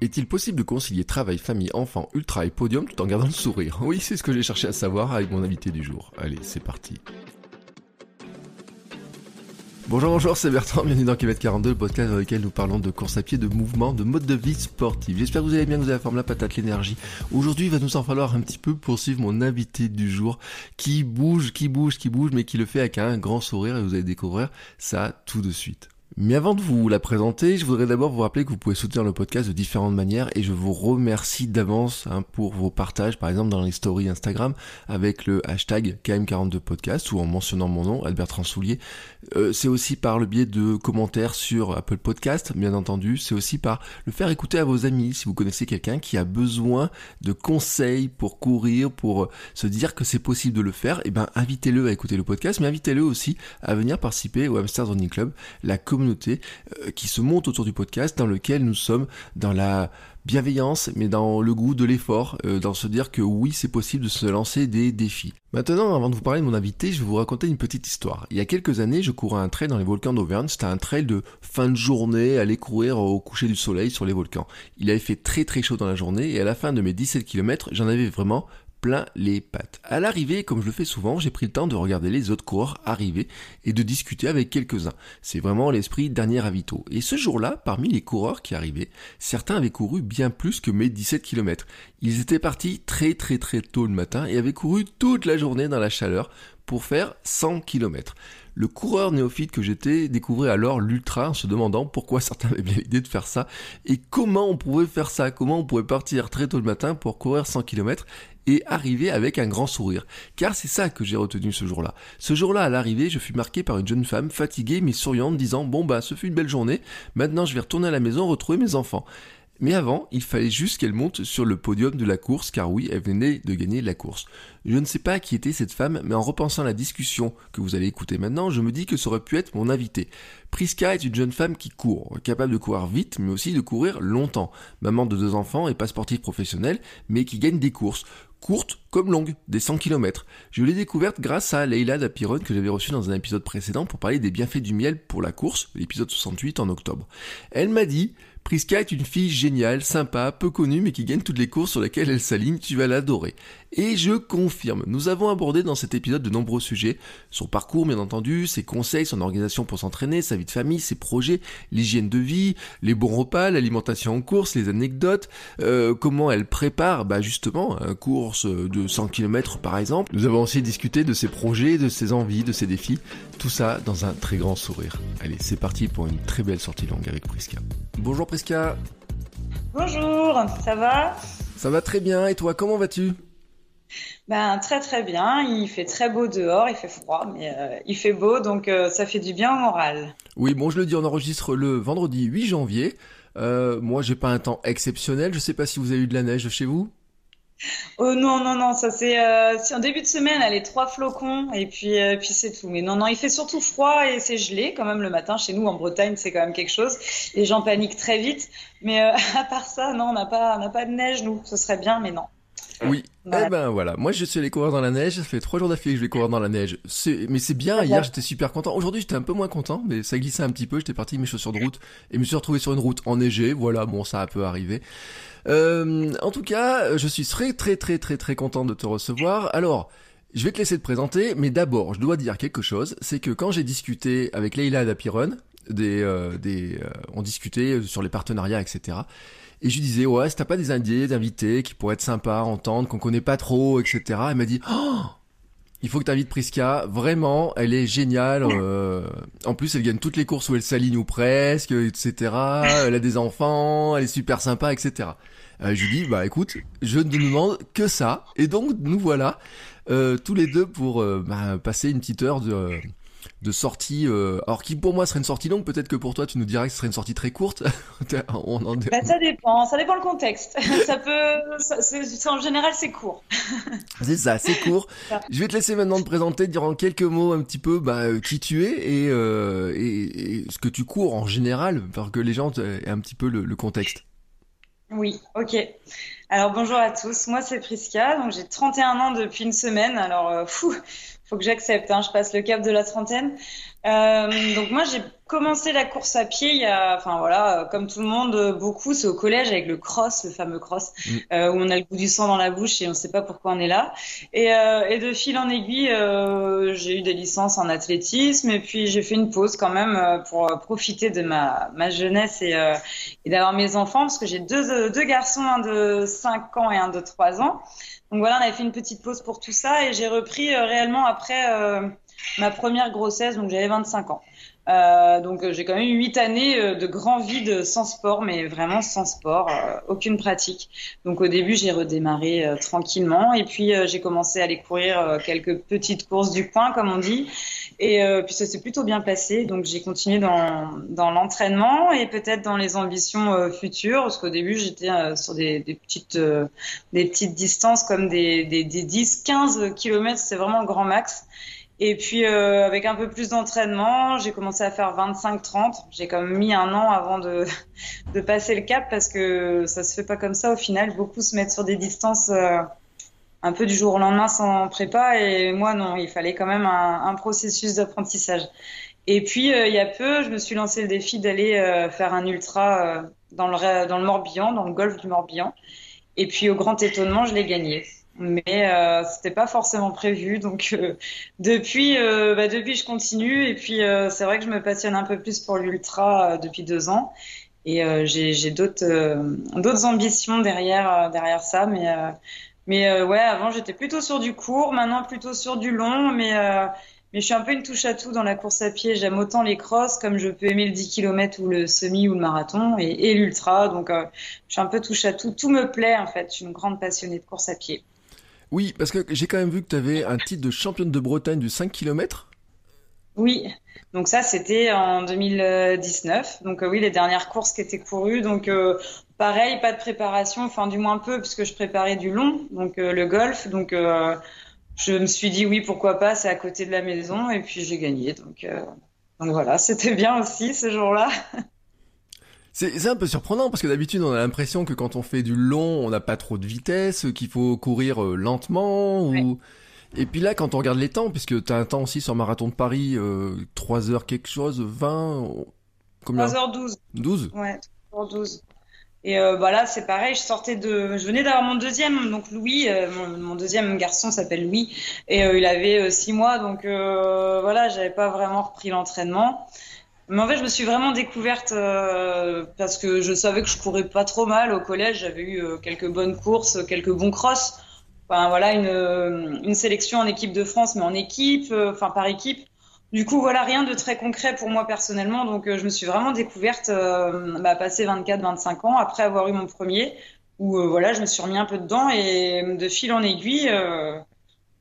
Est-il possible de concilier travail, famille, enfant, ultra et podium tout en gardant le sourire? Oui, c'est ce que j'ai cherché à savoir avec mon invité du jour. Allez, c'est parti. Bonjour, bonjour, c'est Bertrand, bienvenue dans Kilomètre 42, le podcast dans lequel nous parlons de course à pied, de mouvement, de mode de vie sportif. J'espère que vous allez bien, que vous avez la forme, la patate, l'énergie. Aujourd'hui, il va nous en falloir un petit peu pour suivre mon invité du jour, qui bouge, qui bouge, qui bouge, mais qui le fait avec un grand sourire, et vous allez découvrir ça tout de suite. Mais avant de vous la présenter, je voudrais d'abord vous rappeler que vous pouvez soutenir le podcast de différentes manières et je vous remercie d'avance hein, pour vos partages, par exemple dans les stories Instagram avec le hashtag KM42podcast ou en mentionnant mon nom, Albert Transoulier. Euh, c'est aussi par le biais de commentaires sur Apple Podcast, bien entendu. C'est aussi par le faire écouter à vos amis si vous connaissez quelqu'un qui a besoin de conseils pour courir, pour se dire que c'est possible de le faire. Et ben invitez-le à écouter le podcast, mais invitez-le aussi à venir participer au Hamster Running Club, euh, qui se monte autour du podcast dans lequel nous sommes dans la bienveillance, mais dans le goût de l'effort, euh, dans se dire que oui, c'est possible de se lancer des défis. Maintenant, avant de vous parler de mon invité, je vais vous raconter une petite histoire. Il y a quelques années, je courais un trail dans les volcans d'Auvergne. C'était un trail de fin de journée, aller courir au coucher du soleil sur les volcans. Il avait fait très très chaud dans la journée et à la fin de mes 17 km, j'en avais vraiment plein les pattes. À l'arrivée, comme je le fais souvent, j'ai pris le temps de regarder les autres coureurs arriver et de discuter avec quelques-uns. C'est vraiment l'esprit dernier avito. Et ce jour-là, parmi les coureurs qui arrivaient, certains avaient couru bien plus que mes 17 km. Ils étaient partis très très très tôt le matin et avaient couru toute la journée dans la chaleur pour faire 100 km. Le coureur néophyte que j'étais découvrait alors l'ultra en se demandant pourquoi certains avaient l'idée de faire ça et comment on pouvait faire ça, comment on pouvait partir très tôt le matin pour courir 100 km et arriver avec un grand sourire. Car c'est ça que j'ai retenu ce jour-là. Ce jour-là, à l'arrivée, je fus marqué par une jeune femme fatiguée mais souriante disant bon bah ce fut une belle journée, maintenant je vais retourner à la maison retrouver mes enfants. Mais avant, il fallait juste qu'elle monte sur le podium de la course, car oui, elle venait de gagner la course. Je ne sais pas qui était cette femme, mais en repensant à la discussion que vous allez écouter maintenant, je me dis que ça aurait pu être mon invité. Priska est une jeune femme qui court, capable de courir vite, mais aussi de courir longtemps. Maman de deux enfants et pas sportive professionnelle, mais qui gagne des courses courtes comme longues, des 100 km. Je l'ai découverte grâce à Leila Dapiron que j'avais reçue dans un épisode précédent pour parler des bienfaits du miel pour la course, l'épisode 68 en octobre. Elle m'a dit Priska est une fille géniale, sympa, peu connue, mais qui gagne toutes les courses sur lesquelles elle s'aligne, tu vas l'adorer. Et je confirme, nous avons abordé dans cet épisode de nombreux sujets, son parcours bien entendu, ses conseils, son organisation pour s'entraîner, sa vie de famille, ses projets, l'hygiène de vie, les bons repas, l'alimentation en course, les anecdotes, euh, comment elle prépare bah justement une course de 100 km par exemple. Nous avons aussi discuté de ses projets, de ses envies, de ses défis, tout ça dans un très grand sourire. Allez, c'est parti pour une très belle sortie longue avec Priska. Bonjour Priska. Bonjour, ça va? Ça va très bien, et toi, comment vas-tu? Ben, très très bien, il fait très beau dehors, il fait froid, mais euh, il fait beau, donc euh, ça fait du bien au moral. Oui, bon, je le dis, on enregistre le vendredi 8 janvier. Euh, moi, j'ai pas un temps exceptionnel. Je sais pas si vous avez eu de la neige chez vous. Oh non, non, non, ça c'est en début de semaine, elle est trois flocons et puis, puis c'est tout. Mais non, non, il fait surtout froid et c'est gelé quand même le matin. Chez nous en Bretagne, c'est quand même quelque chose. Les gens paniquent très vite. Mais à part ça, non, on n'a pas, on n'a pas de neige, nous. Ce serait bien, mais non. Oui. Eh ben voilà, moi je suis allé courir dans la neige, ça fait trois jours d'affilée que je vais courir dans la neige. Mais c'est bien, hier j'étais super content. Aujourd'hui j'étais un peu moins content, mais ça glissait un petit peu, j'étais parti avec mes chaussures de route et me suis retrouvé sur une route enneigée, voilà, bon ça a peu arrivé. Euh, en tout cas, je suis très très très très très content de te recevoir. Alors, je vais te laisser te présenter, mais d'abord je dois dire quelque chose, c'est que quand j'ai discuté avec Leila Dapiron, des, euh, des, euh, on discutait sur les partenariats, etc. Et je lui disais, ouais, si t'as pas des indiés, d'invités qui pourraient être sympas à entendre, qu'on connaît pas trop, etc. Elle m'a dit, oh, il faut que t'invites Priska. Vraiment, elle est géniale. Euh, en plus, elle gagne toutes les courses où elle s'aligne ou presque, etc. Elle a des enfants, elle est super sympa, etc. Euh, je lui dis, bah écoute, je ne demande que ça. Et donc, nous voilà euh, tous les deux pour bah, passer une petite heure de de sortie, euh, alors qui pour moi serait une sortie longue, peut-être que pour toi tu nous dirais que ce serait une sortie très courte. On en... bah, ça dépend, ça dépend le contexte. ça peut, ça, en général c'est court. c'est ça, c'est court. Je vais te laisser maintenant te présenter, dire en quelques mots un petit peu bah, euh, qui tu es et, euh, et, ce que tu cours en général, pour que les gens aient un petit peu le, le contexte. Oui, ok. Alors bonjour à tous, moi c'est Prisca, donc j'ai 31 ans depuis une semaine. Alors euh, fou, faut que j'accepte, hein, je passe le cap de la trentaine. Euh, donc moi j'ai commencé la course à pied il y a, enfin voilà, comme tout le monde, beaucoup, c'est au collège avec le cross, le fameux cross, mm. euh, où on a le goût du sang dans la bouche et on ne sait pas pourquoi on est là. Et, euh, et de fil en aiguille, euh, j'ai eu des licences en athlétisme et puis j'ai fait une pause quand même euh, pour profiter de ma, ma jeunesse et, euh, et d'avoir mes enfants parce que j'ai deux, deux garçons, un de 5 ans et un de 3 ans. Donc voilà, on avait fait une petite pause pour tout ça et j'ai repris euh, réellement après euh, ma première grossesse, donc j'avais 25 ans. Euh, donc j'ai quand même eu huit années de grand vide sans sport, mais vraiment sans sport, aucune pratique. Donc au début j'ai redémarré tranquillement et puis j'ai commencé à aller courir quelques petites courses du coin, comme on dit. Et euh, puis ça s'est plutôt bien passé, donc j'ai continué dans, dans l'entraînement et peut-être dans les ambitions euh, futures, parce qu'au début j'étais euh, sur des, des petites euh, des petites distances comme des, des, des 10-15 km, c'est vraiment le grand max. Et puis avec un peu plus d'entraînement, j'ai commencé à faire 25-30. J'ai quand même mis un an avant de, de passer le cap parce que ça se fait pas comme ça au final. Beaucoup se mettent sur des distances un peu du jour au lendemain sans prépa. Et moi, non, il fallait quand même un, un processus d'apprentissage. Et puis, euh, il y a peu, je me suis lancé le défi d'aller euh, faire un ultra euh, dans, le, dans le Morbihan, dans le golfe du Morbihan. Et puis, au grand étonnement, je l'ai gagné. Mais euh, c'était pas forcément prévu. Donc, depuis, bah, depuis, je continue. Et puis, c'est vrai que je me passionne un peu plus pour l'ultra depuis deux ans. Et j'ai d'autres d'autres ambitions derrière, derrière ça. Mais mais euh, ouais, avant j'étais plutôt sur du court, maintenant plutôt sur du long, mais euh, mais je suis un peu une touche à tout dans la course à pied. J'aime autant les crosses comme je peux aimer le 10 km ou le semi ou le marathon et, et l'ultra. Donc euh, je suis un peu touche à tout. Tout me plaît en fait. Je suis une grande passionnée de course à pied. Oui, parce que j'ai quand même vu que tu avais un titre de championne de Bretagne du 5 km. Oui, donc ça c'était en 2019. Donc oui, les dernières courses qui étaient courues. Donc Pareil, pas de préparation, enfin du moins peu, puisque je préparais du long, donc euh, le golf. Donc euh, je me suis dit oui, pourquoi pas, c'est à côté de la maison, et puis j'ai gagné. Euh, donc voilà, c'était bien aussi ce jour-là. C'est un peu surprenant parce que d'habitude on a l'impression que quand on fait du long, on n'a pas trop de vitesse, qu'il faut courir lentement ou... Et puis là, quand on regarde les temps, puisque tu as un temps aussi sur Marathon de Paris, 3 heures quelque chose, 20... Combien? 3h12. 12 Ouais, 3h12. Et euh, bah là, c'est pareil, je sortais de, je venais d'avoir mon deuxième, donc Louis, euh, mon, deuxième garçon s'appelle Louis, et euh, il avait euh, six mois, donc euh, voilà, j'avais pas vraiment repris l'entraînement. Mais en fait, je me suis vraiment découverte parce que je savais que je courais pas trop mal au collège. J'avais eu quelques bonnes courses, quelques bons crosses. Enfin voilà, une, une sélection en équipe de France, mais en équipe, enfin par équipe. Du coup, voilà, rien de très concret pour moi personnellement. Donc, euh, je me suis vraiment découverte, euh, bah, passé 24-25 ans, après avoir eu mon premier, où euh, voilà, je me suis remis un peu dedans et de fil en aiguille, euh,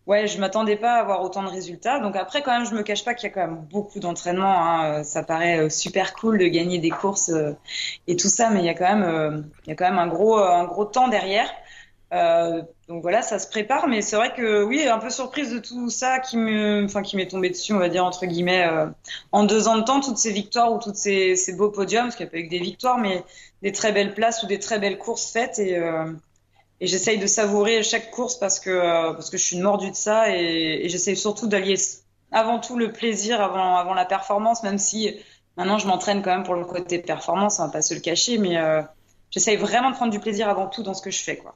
ouais, je m'attendais pas à avoir autant de résultats. Donc après, quand même, je me cache pas qu'il y a quand même beaucoup d'entraînement. Hein. Ça paraît super cool de gagner des courses et tout ça, mais il y a quand même, il y a quand même un gros, un gros temps derrière. Euh, donc voilà, ça se prépare, mais c'est vrai que oui, un peu surprise de tout ça qui me, enfin qui m'est tombé dessus, on va dire entre guillemets, euh, en deux ans de temps, toutes ces victoires ou toutes ces, ces beaux podiums, parce qu'il n'y a pas eu que des victoires, mais des très belles places ou des très belles courses faites, et, euh, et j'essaye de savourer chaque course parce que euh, parce que je suis une mordue de ça, et, et j'essaye surtout d'allier avant tout le plaisir avant avant la performance, même si maintenant je m'entraîne quand même pour le côté performance, on va pas se le cacher, mais euh, j'essaye vraiment de prendre du plaisir avant tout dans ce que je fais, quoi.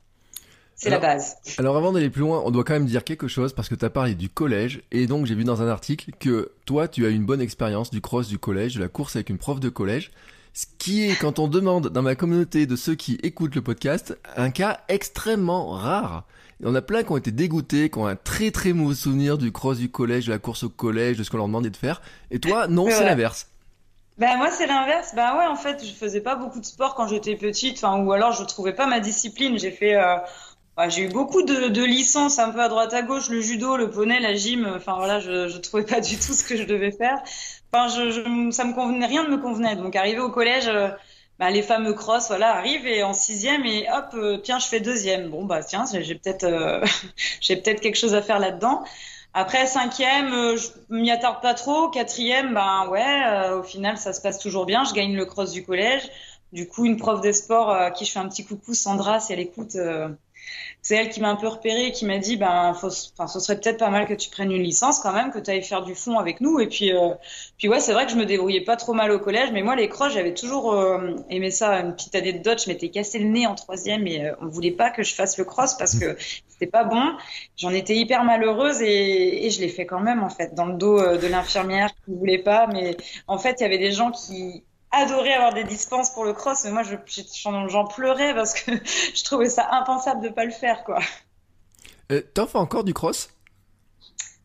C'est la base. Alors avant d'aller plus loin, on doit quand même dire quelque chose parce que tu as parlé du collège et donc j'ai vu dans un article que toi tu as une bonne expérience du cross du collège, de la course avec une prof de collège. Ce qui est, quand on demande dans ma communauté de ceux qui écoutent le podcast, un cas extrêmement rare. Il y en a plein qui ont été dégoûtés, qui ont un très très mauvais souvenir du cross du collège, de la course au collège, de ce qu'on leur demandait de faire. Et toi, non, c'est l'inverse. Ben moi c'est l'inverse. Ben ouais en fait je faisais pas beaucoup de sport quand j'étais petite, enfin ou alors je trouvais pas ma discipline. J'ai fait euh, j'ai eu beaucoup de, licences un peu à droite à gauche, le judo, le poney, la gym. Enfin voilà, je, je trouvais pas du tout ce que je devais faire. Enfin, je, ça me convenait, rien ne me convenait. Donc arrivé au collège, euh, bah, les fameux cross, voilà, arrivent et en sixième et hop, euh, tiens, je fais deuxième. Bon bah tiens, j'ai peut-être, euh, j'ai peut-être quelque chose à faire là-dedans. Après cinquième, je m'y attarde pas trop. Quatrième, ben ouais, au final ça se passe toujours bien. Je gagne le cross du collège. Du coup, une prof de sport à qui je fais un petit coucou, Sandra, si elle écoute, c'est elle qui m'a un peu repéré et qui m'a dit ben faut, ce serait peut-être pas mal que tu prennes une licence quand même que tu ailles faire du fond avec nous. Et puis euh, puis ouais c'est vrai que je me débrouillais pas trop mal au collège mais moi les croches j'avais toujours euh, aimé ça une petite année de dot je m'étais cassé le nez en troisième et euh, on voulait pas que je fasse le cross parce que c'était pas bon. J'en étais hyper malheureuse et, et je l'ai fait quand même en fait dans le dos de l'infirmière qui voulait pas. Mais en fait il y avait des gens qui adoré avoir des dispenses pour le cross, mais moi, j'en pleurais parce que je trouvais ça impensable de pas le faire, quoi. Euh, T'en fais encore du cross?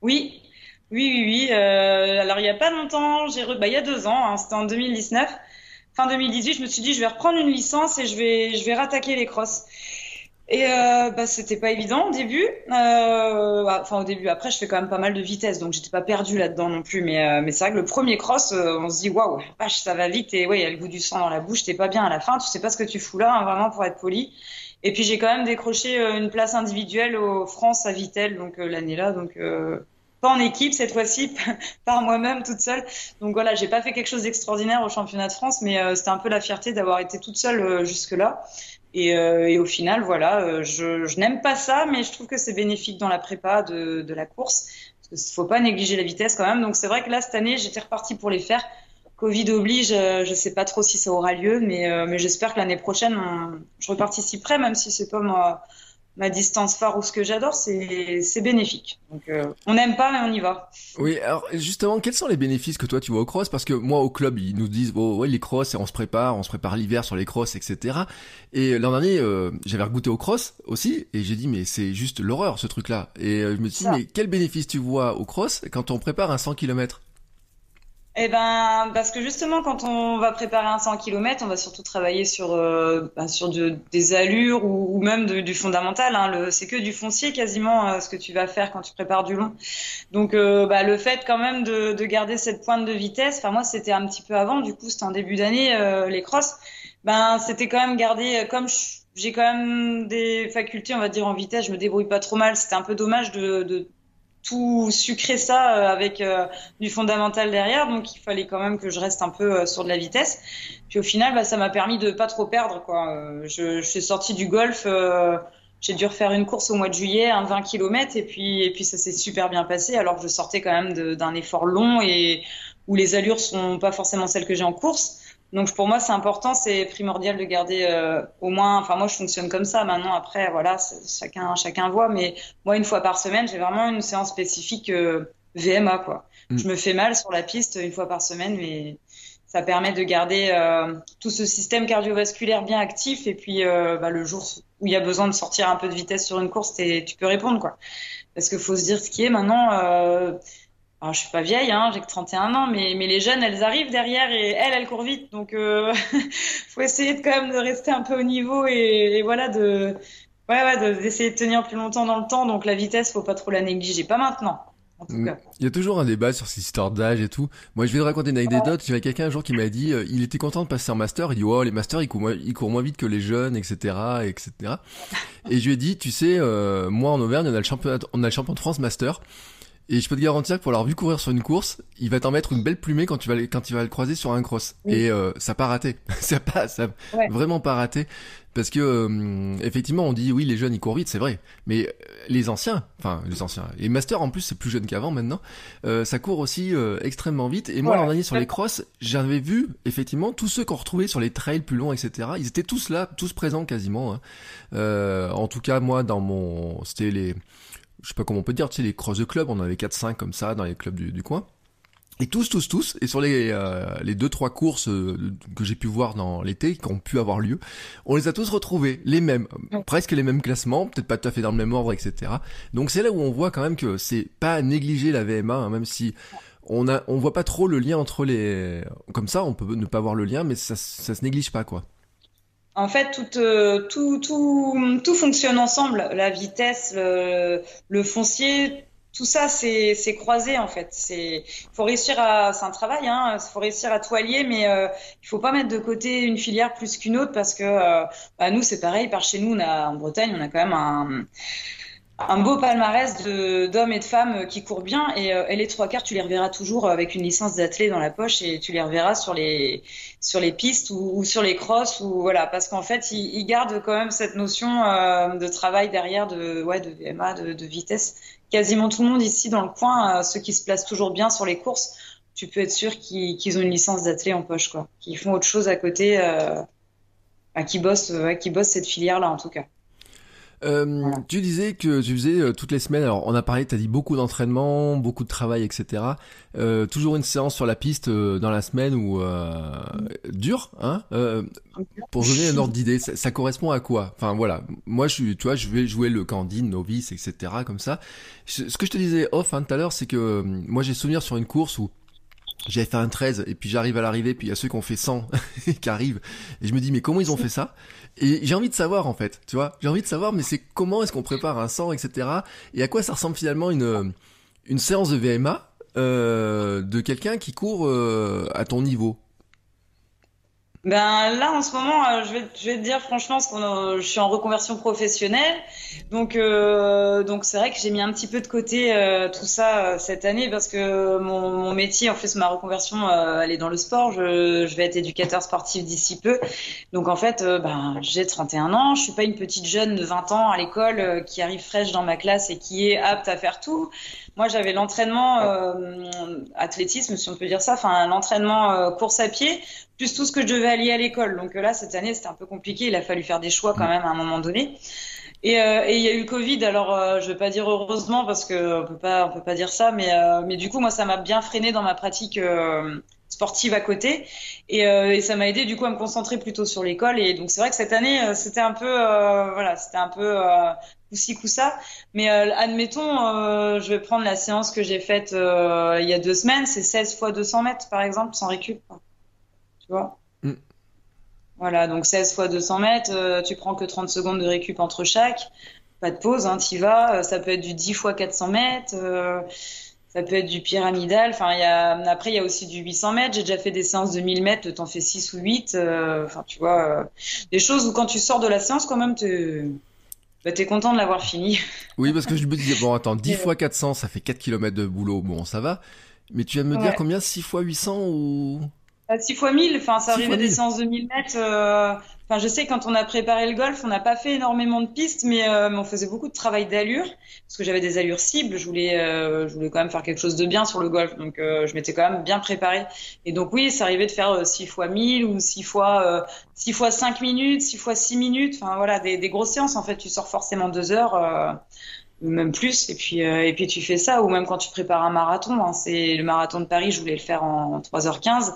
Oui, oui, oui, oui. Euh, alors, il y a pas longtemps, j'ai bah, il y a deux ans, hein, c'était en 2019, fin 2018, je me suis dit, je vais reprendre une licence et je vais, je vais rattaquer les crosses. Et euh, bah, c'était pas évident au début. Euh, bah, enfin au début. Après, je fais quand même pas mal de vitesse, donc j'étais pas perdue là-dedans non plus. Mais, euh, mais c'est vrai que le premier cross, euh, on se dit waouh, vache, ça va vite et ouais, il y a le goût du sang dans la bouche. T'es pas bien à la fin. Tu sais pas ce que tu fous là, hein, vraiment pour être poli. Et puis j'ai quand même décroché euh, une place individuelle au France à Vitel, donc l'année là, donc pas en équipe cette fois-ci, par moi-même toute seule. Donc voilà, j'ai pas fait quelque chose d'extraordinaire au championnat de France, mais c'était un peu la fierté d'avoir été toute seule jusque là. Euh, et, au final, voilà, euh, je, n'aime pas ça, mais je trouve que c'est bénéfique dans la prépa de, la course. Parce qu'il ne faut pas négliger la vitesse quand même. Donc c'est vrai que là, cette année, j'étais reparti pour les faire. Covid oblige, euh, je ne sais pas trop si ça aura lieu, mais, mais j'espère que l'année prochaine, je reparticiperai, même si c'est pas moi ma distance phare ou ce que j'adore, c'est bénéfique. Donc euh, on n'aime pas, mais on y va. Oui, alors justement, quels sont les bénéfices que toi tu vois au cross Parce que moi au club, ils nous disent, oh, ouais, les cross, on se prépare, on se prépare l'hiver sur les cross, etc. Et l'an dernier, euh, j'avais goûté au cross aussi, et j'ai dit, mais c'est juste l'horreur ce truc-là. Et euh, je me suis dit, mais quel bénéfice tu vois au cross quand on prépare un 100 km eh ben, parce que justement, quand on va préparer un 100 km, on va surtout travailler sur euh, bah, sur des allures ou, même du fondamental. Hein. C'est que du foncier quasiment euh, ce que tu vas faire quand tu prépares du long. Donc, euh, bah, le fait quand même de, de, garder cette pointe de vitesse. Enfin, moi, c'était un petit peu avant. Du coup, c'était en début d'année les crosses. Ben, c'était quand même garder comme j'ai quand même des facultés, on va dire en vitesse. Je me débrouille pas trop mal. C'était un peu dommage de, de tout sucrer ça euh, avec euh, du fondamental derrière, donc il fallait quand même que je reste un peu euh, sur de la vitesse. Puis au final, bah, ça m'a permis de pas trop perdre. Quoi. Je, je suis sortie du golf, j'ai dû refaire une course au mois de juillet, un 20 km, et puis, et puis ça s'est super bien passé, alors que je sortais quand même d'un effort long et où les allures sont pas forcément celles que j'ai en course. Donc pour moi, c'est important, c'est primordial de garder euh, au moins. Enfin moi, je fonctionne comme ça. Maintenant, après, voilà, chacun chacun voit. Mais moi, une fois par semaine, j'ai vraiment une séance spécifique euh, VMA quoi. Mm. Je me fais mal sur la piste une fois par semaine, mais ça permet de garder euh, tout ce système cardiovasculaire bien actif. Et puis bah, le jour où il y a besoin de sortir un peu de vitesse sur une course, tu peux répondre quoi. Parce qu'il faut se dire ce qui est maintenant alors, je suis pas vieille, hein, j'ai que 31 ans, mais, mais les jeunes, elles arrivent derrière et elles, elles courent vite. Donc, euh, faut essayer de, quand même de rester un peu au niveau et, voilà, de, ouais, ouais, d'essayer de, tenir plus longtemps dans le temps. Donc, la vitesse, faut pas trop la négliger. Pas maintenant. En tout mm. cas. Il y a toujours un débat sur ces histoires d'âge et tout. Moi, je vais te raconter une anecdote. J'avais quelqu'un un jour qui m'a dit, euh, il était content de passer en master. Il dit, oh, les masters, ils courent moins, ils courent moins vite que les jeunes, etc., etc. et je lui ai dit, tu sais, euh, moi en Auvergne, on a le champion, on a le champion de France master. Et je peux te garantir que pour l'avoir vu courir sur une course, il va t'en mettre une belle plumée quand tu vas quand tu vas le croiser sur un cross. Et euh, ça pas raté, ça pas ça vraiment pas raté parce que euh, effectivement on dit oui les jeunes ils courent vite c'est vrai, mais euh, les anciens, enfin les anciens, les masters en plus c'est plus jeune qu'avant maintenant, ça court aussi extrêmement vite. Et moi l'an dernier sur les crosses, j'avais vu effectivement tous ceux qu'on retrouvait sur les trails plus longs etc. Ils étaient tous là, tous présents quasiment. Hein. en tout cas moi dans mon c'était les je sais pas comment on peut dire, tu sais, les cross de club, on en avait 4-5 comme ça dans les clubs du, coin. Et tous, tous, tous, et sur les euh, les deux trois courses euh, que j'ai pu voir dans l'été, qui ont pu avoir lieu, on les a tous retrouvés, les mêmes, presque les mêmes classements, peut-être pas tout à fait dans le même ordre, etc. Donc c'est là où on voit quand même que c'est pas à négliger la VMA, hein, même si on a on voit pas trop le lien entre les, comme ça, on peut ne pas voir le lien, mais ça ça se néglige pas quoi. En fait, tout, euh, tout, tout, tout fonctionne ensemble. La vitesse, le, le foncier, tout ça, c'est croisé en fait. C'est faut réussir à, c'est un travail, hein. Faut réussir à toilier, mais euh, il faut pas mettre de côté une filière plus qu'une autre parce que euh, bah, nous c'est pareil. Par chez nous, on a, en Bretagne, on a quand même un un beau palmarès d'hommes et de femmes qui courent bien. Et, euh, et, les trois quarts tu les reverras toujours avec une licence d'athlète dans la poche et tu les reverras sur les sur les pistes ou, ou sur les crosses ou voilà. Parce qu'en fait ils, ils, gardent quand même cette notion euh, de travail derrière de ouais de VMA de, de, vitesse. Quasiment tout le monde ici dans le coin euh, ceux qui se placent toujours bien sur les courses tu peux être sûr qu'ils qu ont une licence d'athlète en poche quoi. Qui font autre chose à côté euh, qui bossent qui bossent cette filière là en tout cas euh, tu disais que tu faisais euh, toutes les semaines. Alors, on a parlé, tu as dit beaucoup d'entraînement, beaucoup de travail, etc. Euh, toujours une séance sur la piste euh, dans la semaine ou euh, dur, hein Pour donner un ordre d'idée, ça, ça, correspond à quoi? Enfin voilà, moi je suis, tu vois, je vais jouer le candide, novice, etc. Comme ça. Ce que je te disais off hein, tout à l'heure, c'est que moi j'ai souvenir sur une course où j'avais fait un 13 et puis j'arrive à l'arrivée puis il y a ceux qui ont fait 100 qui arrivent et je me dis mais comment ils ont fait ça? Et j'ai envie de savoir en fait tu vois. J'ai envie de savoir mais c'est comment est-ce qu'on prépare un 100 etc et à quoi ça ressemble finalement une une séance de VMA euh, de quelqu'un qui court euh, à ton niveau? Ben là en ce moment, euh, je vais je vais te dire franchement, parce qu'on je suis en reconversion professionnelle, donc euh, donc c'est vrai que j'ai mis un petit peu de côté euh, tout ça euh, cette année parce que mon, mon métier, en fait, ma reconversion, euh, elle est dans le sport. Je, je vais être éducateur sportif d'ici peu, donc en fait, ben j'ai 31 ans, je suis pas une petite jeune de 20 ans à l'école qui arrive fraîche dans ma classe et qui est apte à faire tout. Moi, j'avais l'entraînement athlétisme, si on peut dire ça, enfin l'entraînement course à pied plus tout ce que je devais allier à l'école. Donc là, cette année, c'était un peu compliqué. Il a fallu faire des choix quand même à un moment donné. Et, euh, il y a eu le Covid. Alors, euh, je vais pas dire heureusement parce que on peut pas, on peut pas dire ça. Mais, euh, mais du coup, moi, ça m'a bien freiné dans ma pratique euh, sportive à côté. Et, euh, et ça m'a aidé du coup à me concentrer plutôt sur l'école. Et donc, c'est vrai que cette année, c'était un peu, voilà, c'était un peu coup-ci coup-ça. Mais admettons, je vais prendre la séance que j'ai faite il y a deux semaines. C'est 16 fois 200 mètres, par exemple, sans récup tu vois. Mm. Voilà, donc 16 fois 200 mètres, euh, tu prends que 30 secondes de récup entre chaque, pas de pause, hein, t'y vas. Euh, ça peut être du 10 fois 400 mètres, euh, ça peut être du pyramidal. Enfin, il y a, après, il y a aussi du 800 mètres. J'ai déjà fait des séances de 1000 mètres, t'en fais 6 ou 8. Euh, enfin, tu vois, des choses où quand tu sors de la séance, quand même, t'es bah, es content de l'avoir fini. Oui, parce que je me disais, bon, attends, 10 fois 400, ça fait 4 km de boulot, bon, ça va. Mais tu viens de me ouais. dire combien? 6 fois 800 ou? 6 fois 1000, enfin, ça arrivait des séances de 1000 mètres. Euh... Enfin, je sais, quand on a préparé le golf, on n'a pas fait énormément de pistes, mais, euh, mais on faisait beaucoup de travail d'allure, parce que j'avais des allures cibles. Je voulais, euh, je voulais quand même faire quelque chose de bien sur le golf, donc euh, je m'étais quand même bien préparé. Et donc oui, ça arrivait de faire 6 fois 1000 ou 6 fois, 6 fois 5 minutes, 6 fois 6 minutes. Enfin voilà, des, des grosses séances. En fait, tu sors forcément 2 heures ou même plus et puis euh, et puis tu fais ça ou même quand tu prépares un marathon hein, c'est le marathon de Paris je voulais le faire en 3h15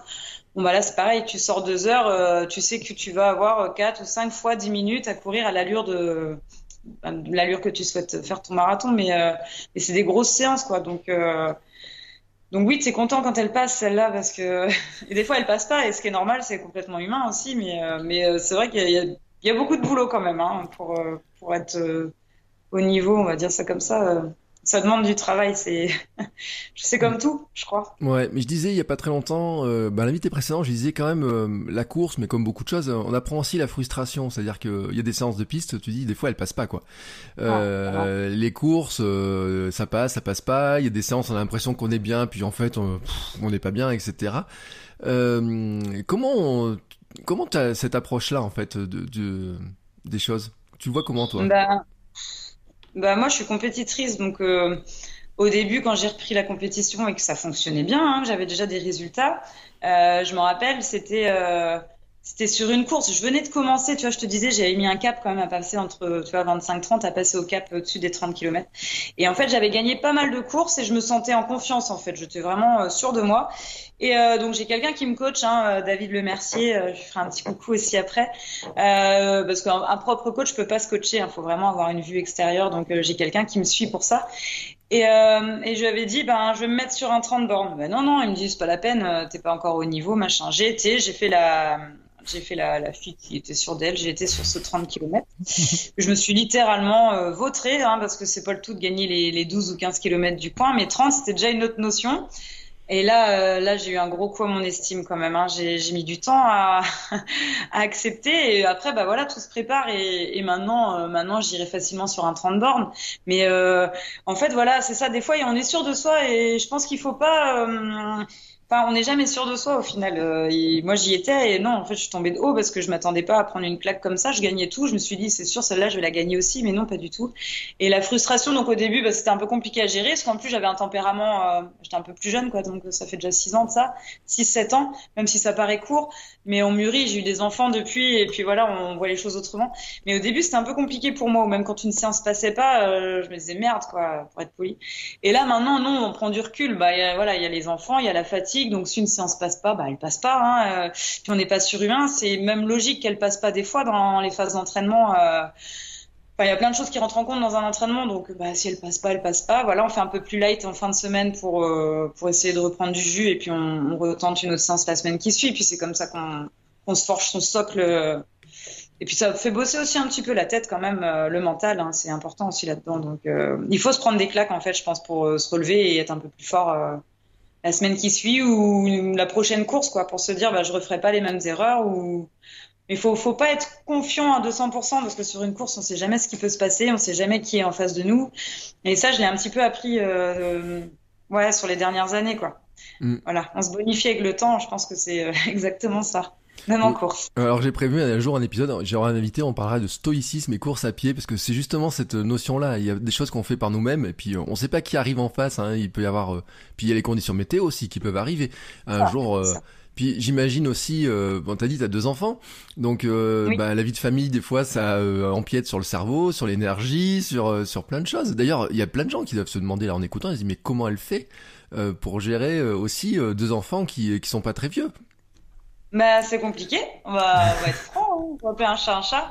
bon bah là c'est pareil tu sors deux heures euh, tu sais que tu vas avoir quatre ou cinq fois 10 minutes à courir à l'allure de l'allure que tu souhaites faire ton marathon mais, euh, c'est des grosses séances quoi donc donc oui, c'est content quand elle passe celle-là parce que des fois elle passe pas et ce qui est normal, c'est complètement humain aussi. Mais c'est vrai qu'il y, a beaucoup de boulot quand même hein, pour pour être au niveau, on va dire ça comme ça. Euh, ça demande du travail, c'est c'est comme tout, je crois. Ouais, mais je disais il y a pas très longtemps, euh, bah, l'invité précédent, je disais quand même euh, la course, mais comme beaucoup de choses, on apprend aussi la frustration, c'est-à-dire qu'il y a des séances de piste, tu dis des fois elles passent pas quoi. Euh, ah, les courses, euh, ça passe, ça passe pas. Il y a des séances, on a l'impression qu'on est bien, puis en fait on n'est pas bien, etc. Euh, comment comment t'as cette approche là en fait de, de des choses? Tu le vois comment toi? Bah... Bah moi, je suis compétitrice, donc euh, au début, quand j'ai repris la compétition et que ça fonctionnait bien, hein, j'avais déjà des résultats. Euh, je me rappelle, c'était euh, c'était sur une course. Je venais de commencer, tu vois, je te disais, j'avais mis un cap quand même à passer entre, tu vois, 25-30, à passer au cap au-dessus des 30 km. Et en fait, j'avais gagné pas mal de courses et je me sentais en confiance, en fait. J'étais vraiment euh, sûre de moi. Et euh, donc, j'ai quelqu'un qui me coach, hein, euh, David Lemercier. Euh, je ferai un petit coucou aussi après. Euh, parce qu'un propre coach peut pas se coacher. Il hein, faut vraiment avoir une vue extérieure. Donc, j'ai quelqu'un qui me suit pour ça. Et, et je lui avais dit, ben, je vais me mettre sur un 30 bornes. Ben non, non, il me dit, c'est pas la peine, t'es pas encore au niveau, machin. J'ai été, j'ai fait la, j'ai fait la, la fille qui était sûre d'elle, j'ai été sur ce 30 km. je me suis littéralement euh, vautrée, hein, parce que c'est pas le tout de gagner les, les 12 ou 15 km du coin, mais 30, c'était déjà une autre notion. Et là, euh, là, j'ai eu un gros coup à mon estime quand même. Hein. J'ai, mis du temps à, à, accepter. Et après, bah voilà, tout se prépare. Et, et maintenant, euh, maintenant, j'irai facilement sur un 30 bornes. Mais euh, en fait, voilà, c'est ça. Des fois, on est sûr de soi. Et je pense qu'il faut pas euh, Enfin, on n'est jamais sûr de soi au final. Euh, moi, j'y étais et non, en fait, je suis tombée de haut parce que je m'attendais pas à prendre une claque comme ça. Je gagnais tout. Je me suis dit, c'est sûr, celle-là, je vais la gagner aussi, mais non, pas du tout. Et la frustration, donc au début, bah, c'était un peu compliqué à gérer parce qu'en plus, j'avais un tempérament, euh, j'étais un peu plus jeune, quoi, donc ça fait déjà 6 ans de ça, 6-7 ans, même si ça paraît court, mais on mûrit. J'ai eu des enfants depuis et puis voilà, on voit les choses autrement. Mais au début, c'était un peu compliqué pour moi, ou même quand une séance passait pas, euh, je me disais merde, quoi, pour être poli. Et là, maintenant, non, on prend du recul. Bah, y a, voilà, il y a les enfants, il y a la fatigue donc si une séance passe pas, bah elle passe pas. Hein. Euh, puis on n'est pas surhumain, c'est même logique qu'elle passe pas des fois dans les phases d'entraînement. Euh... Enfin, il y a plein de choses qui rentrent en compte dans un entraînement, donc bah, si elle passe pas, elle passe pas. Voilà, on fait un peu plus light en fin de semaine pour euh, pour essayer de reprendre du jus et puis on, retente une autre séance la semaine qui suit. Et puis c'est comme ça qu'on se forge son socle. Et puis ça fait bosser aussi un petit peu la tête quand même, euh, le mental, hein, c'est important aussi là-dedans. Donc euh, il faut se prendre des claques en fait, je pense, pour euh, se relever et être un peu plus fort la semaine qui suit ou la prochaine course, quoi, pour se dire, bah, je referai pas les mêmes erreurs ou. Mais faut, faut pas être confiant à 200% parce que sur une course, on sait jamais ce qui peut se passer, on sait jamais qui est en face de nous. Et ça, je l'ai un petit peu appris, euh, ouais, sur les dernières années, quoi. Mm. Voilà, on se bonifie avec le temps. Je pense que c'est euh, exactement ça. Même en course. Alors j'ai prévu un jour un épisode, j'aurai un invité, on parlera de stoïcisme et course à pied, parce que c'est justement cette notion-là. Il y a des choses qu'on fait par nous-mêmes, et puis on sait pas qui arrive en face. Hein. Il peut y avoir, euh... puis il y a les conditions météo aussi qui peuvent arriver. Un ah, jour, euh... puis j'imagine aussi, euh... bon t'as dit t'as deux enfants, donc euh, oui. bah, la vie de famille des fois ça euh, empiète sur le cerveau, sur l'énergie, sur euh, sur plein de choses. D'ailleurs il y a plein de gens qui doivent se demander là en écoutant, ils se disent mais comment elle fait pour gérer aussi deux enfants qui qui sont pas très vieux? Bah, c'est compliqué. On va, on va être franc. Hein. On va appeler un chat un chat.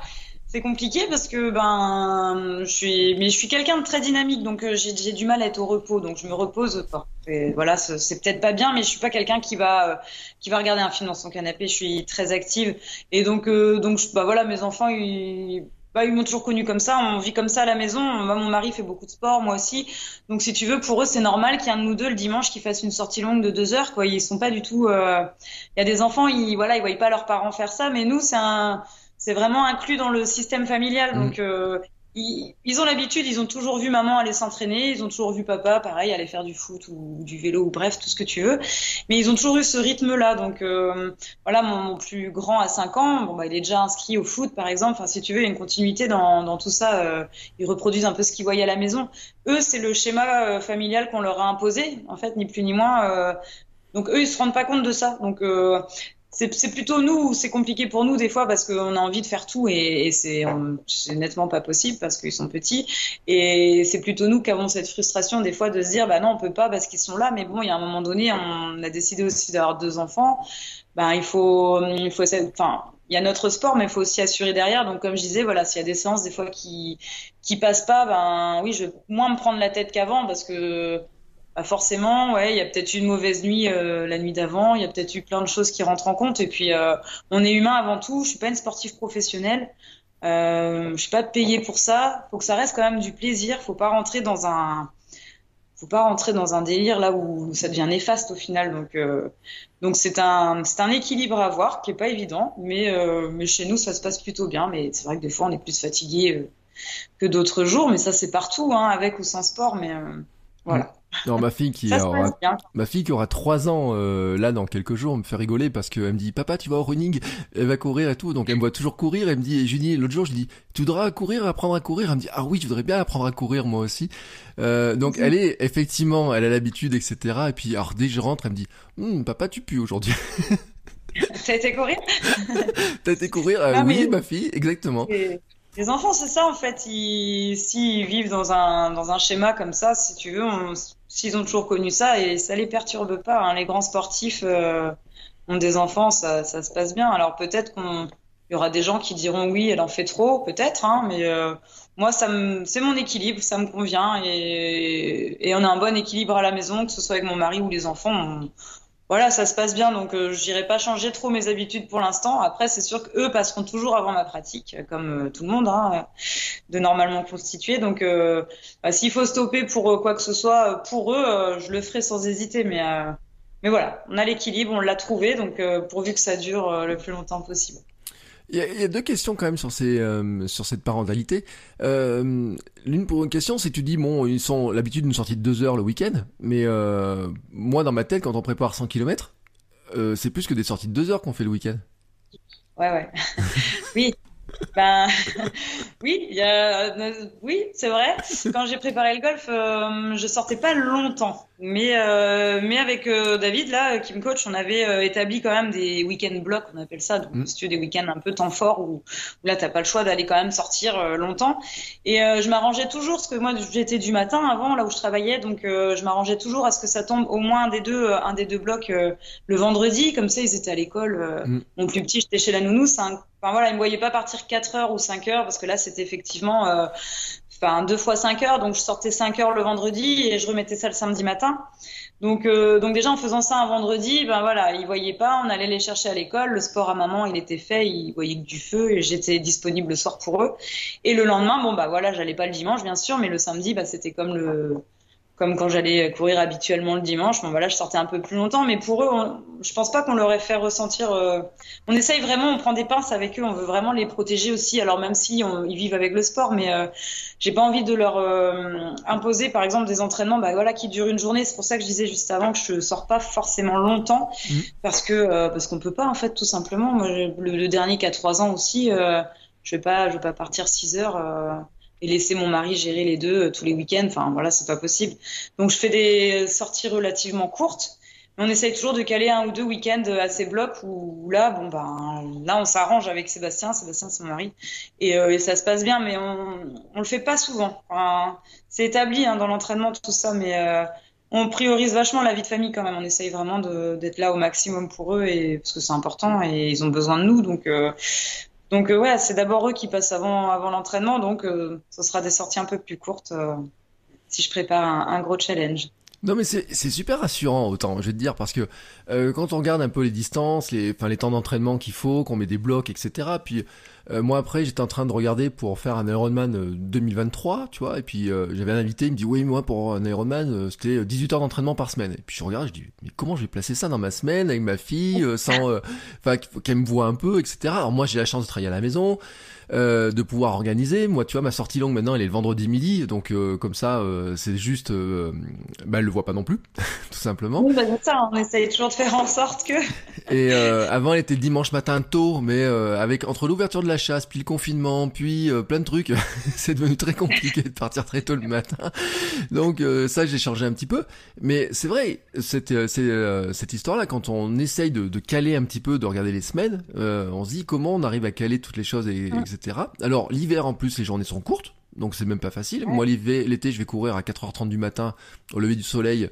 C'est compliqué parce que ben je suis mais je suis quelqu'un de très dynamique donc euh, j'ai du mal à être au repos donc je me repose. Et voilà c'est peut-être pas bien mais je suis pas quelqu'un qui va euh, qui va regarder un film dans son canapé. Je suis très active et donc euh, donc bah voilà mes enfants ils bah, ils m'ont toujours connu comme ça, on vit comme ça à la maison. Moi, mon mari fait beaucoup de sport, moi aussi. Donc, si tu veux, pour eux, c'est normal qu'il y ait un de nous deux le dimanche qui fasse une sortie longue de deux heures. Quoi. Ils sont pas du tout. Euh... Il y a des enfants, ils voilà, ils voient pas leurs parents faire ça, mais nous, c'est un, c'est vraiment inclus dans le système familial. Mmh. Donc, euh, ils, ils, ont l'habitude, ils ont toujours vu maman aller s'entraîner, ils ont toujours vu papa, pareil, aller faire du foot ou du vélo ou bref, tout ce que tu veux. Mais ils ont toujours eu ce rythme-là. Donc euh, voilà, mon, mon, plus grand à 5 ans, bon bah il est déjà inscrit au foot par exemple. Enfin, si tu veux, il y a une continuité dans, dans tout ça. Euh, ils reproduisent un peu ce qu'ils voyaient à la maison. Eux, c'est le schéma euh, familial qu'on leur a imposé, en fait, ni plus ni moins. Euh, donc eux, ils se rendent pas compte de ça. Donc euh, c'est plutôt nous, c'est compliqué pour nous des fois parce qu'on a envie de faire tout et, et c'est nettement pas possible parce qu'ils sont petits. Et c'est plutôt nous qui avons cette frustration des fois de se dire bah non on peut pas parce qu'ils sont là. Mais bon, il y a un moment donné, on a décidé aussi d'avoir deux enfants. Ben il faut, il faut, enfin il y a notre sport, mais il faut aussi assurer derrière. Donc, comme je disais, voilà, s'il y a des séances des fois qui qui passent pas, ben oui, je vais moins me prendre la tête qu'avant parce que bah forcément, ouais, il y a peut-être eu une mauvaise nuit euh, la nuit d'avant, il y a peut-être eu plein de choses qui rentrent en compte. Et puis, euh, on est humain avant tout. Je suis pas une sportive professionnelle. Euh, je suis pas payée pour ça. Faut que ça reste quand même du plaisir. Faut pas rentrer dans un, faut pas rentrer dans un délire là où ça devient néfaste au final. Donc, euh, donc c'est un, c'est un équilibre à avoir qui est pas évident. Mais, euh, mais chez nous, ça se passe plutôt bien. Mais c'est vrai que des fois, on est plus fatigué euh, que d'autres jours. Mais ça, c'est partout, hein, avec ou sans sport. Mais voilà. Non, ma fille qui aura, ma fille qui aura 3 ans euh, là dans quelques jours me fait rigoler parce qu'elle me dit papa tu vas au running, elle va courir et tout. Donc elle me voit toujours courir, elle me dit et Julie l'autre jour je dis tu voudras courir apprendre à courir, elle me dit ah oui je voudrais bien apprendre à courir moi aussi. Euh, donc elle est effectivement elle a l'habitude etc et puis alors dès que je rentre elle me dit hm, papa tu pues aujourd'hui. T'as été courir? T'as été courir? Euh, Oui, ma fille, exactement. Les enfants, c'est ça en fait. S'ils ils vivent dans un dans un schéma comme ça, si tu veux, s'ils ont toujours connu ça et ça les perturbe pas. Hein. Les grands sportifs euh, ont des enfants, ça, ça se passe bien. Alors peut-être qu'on Il y aura des gens qui diront oui, elle en fait trop, peut-être, hein, mais euh, moi, ça c'est mon équilibre, ça me convient et, on a un bon équilibre à la maison, que ce soit avec mon mari ou les enfants. Voilà, ça se passe bien, donc euh, je n'irai pas changer trop mes habitudes pour l'instant. Après, c'est sûr qu'eux passeront toujours avant ma pratique, comme euh, tout le monde, hein, de normalement constitué. Donc, bah, s'il faut stopper pour quoi que ce soit, pour eux, je le ferai sans hésiter. Mais, mais voilà, on a l'équilibre, on l'a trouvé, donc pourvu que ça dure le plus longtemps possible. Il y, a, deux questions quand même sur ces euh, sur cette parentalité. Euh, L'une pour une question, c'est tu dis bon, ils sont l'habitude d'une sortie de deux heures le week-end, mais euh, moi dans ma tête, quand on prépare 100 km, euh, c'est plus que des sorties de deux heures qu'on fait le week-end. Ouais ouais. oui. Ben oui, y a... oui, c'est vrai. Quand j'ai préparé le golf, euh, je sortais pas longtemps. Mais, euh, mais avec euh, David, là, qui me coach, on avait euh, établi quand même des week-end blocs, on appelle ça. Donc, mm. si tu veux, des week-ends un peu temps fort où, où là, t'as pas le choix d'aller quand même sortir euh, longtemps. Et je m'arrangeais toujours, parce que moi, j'étais du matin avant, là où je travaillais, donc je m'arrangeais toujours à ce que ça tombe au moins un des deux, un des deux blocs le vendredi. Comme ça, ils étaient à l'école. Mm. Mon plus petit, j'étais chez la nounou. Enfin, voilà, ils me voyaient pas partir 4 heures ou 5 heures, parce que là, c'était effectivement enfin deux fois 5 heures, donc je sortais 5 heures le vendredi et je remettais ça le samedi matin. Donc, euh, donc déjà en faisant ça un vendredi, ben voilà, ils voyaient pas, on allait les chercher à l'école, le sport à maman il était fait, ils voyaient que du feu et j'étais disponible le soir pour eux. Et le lendemain, bon bah voilà, j'allais pas le dimanche bien sûr, mais le samedi, bah c'était comme le comme quand j'allais courir habituellement le dimanche. Bon, voilà, je sortais un peu plus longtemps, mais pour eux, je pense pas qu'on leur ait fait ressentir. Euh, on essaye vraiment, on prend des pinces avec eux, on veut vraiment les protéger aussi. Alors même si ils vivent avec le sport, mais euh, j'ai pas envie de leur euh, imposer, par exemple, des entraînements, bah voilà, qui durent une journée. C'est pour ça que je disais juste avant que je sors pas forcément longtemps, mmh. parce que parce qu'on peut pas en fait, tout simplement. Moi, le, dernier qui a trois ans aussi, je vais pas, je vais pas partir six heures et laisser mon mari gérer les deux euh, tous les week-ends. Enfin, voilà, c'est pas possible. Donc, je fais des sorties relativement courtes. Mais on essaye toujours de caler un ou deux week-ends à ces blocs où, là, bon, ben, là, on s'arrange avec Sébastien. Sébastien, c'est mon mari. Et, euh, et, ça se passe bien, mais on, on le fait pas souvent. Enfin, c'est établi hein, dans l'entraînement, tout ça, mais euh, on priorise vachement la vie de famille quand même. On essaye vraiment d'être là au maximum pour eux et parce que c'est important et ils ont besoin de nous. Donc, euh, donc euh, ouais, c'est d'abord eux qui passent avant, avant l'entraînement, donc euh, ce sera des sorties un peu plus courtes euh, si je prépare un, gros challenge. Non mais c'est super rassurant autant, je vais te dire, parce que quand on regarde un peu les distances, les, enfin, les temps d'entraînement qu'il faut, qu'on met des blocs, etc. Puis euh, moi après j'étais en train de regarder pour faire un Ironman 2023, euh, tu vois, et puis euh, j'avais un invité, il me dit oui moi pour un Ironman c'était 18 heures d'entraînement par semaine. Et puis je regarde, je dis mais comment je vais placer ça dans ma semaine avec ma fille, sans, enfin qu'elle me voit un peu, etc. Alors moi j'ai la chance de travailler à la maison. Euh, de pouvoir organiser. Moi, tu vois, ma sortie longue maintenant, elle est le vendredi midi, donc euh, comme ça, euh, c'est juste, bah, elle le voit pas non plus, tout simplement. Oui, bah, ça, on essaye toujours de faire en sorte que. Et avant, elle était dimanche matin tôt, mais avec entre l'ouverture de la chasse, puis le confinement, puis plein de trucs, c'est devenu très compliqué de partir très tôt le matin. Donc ça, j'ai changé un petit peu. Mais c'est vrai, cette, cette histoire-là, quand on essaye de, de, caler un petit peu, de regarder les semaines, on se dit comment on arrive à caler toutes les choses, et, etc. Alors l'hiver en plus les journées sont courtes, donc c'est même pas facile. Moi l'été je vais courir à 4h30 du matin au lever du soleil.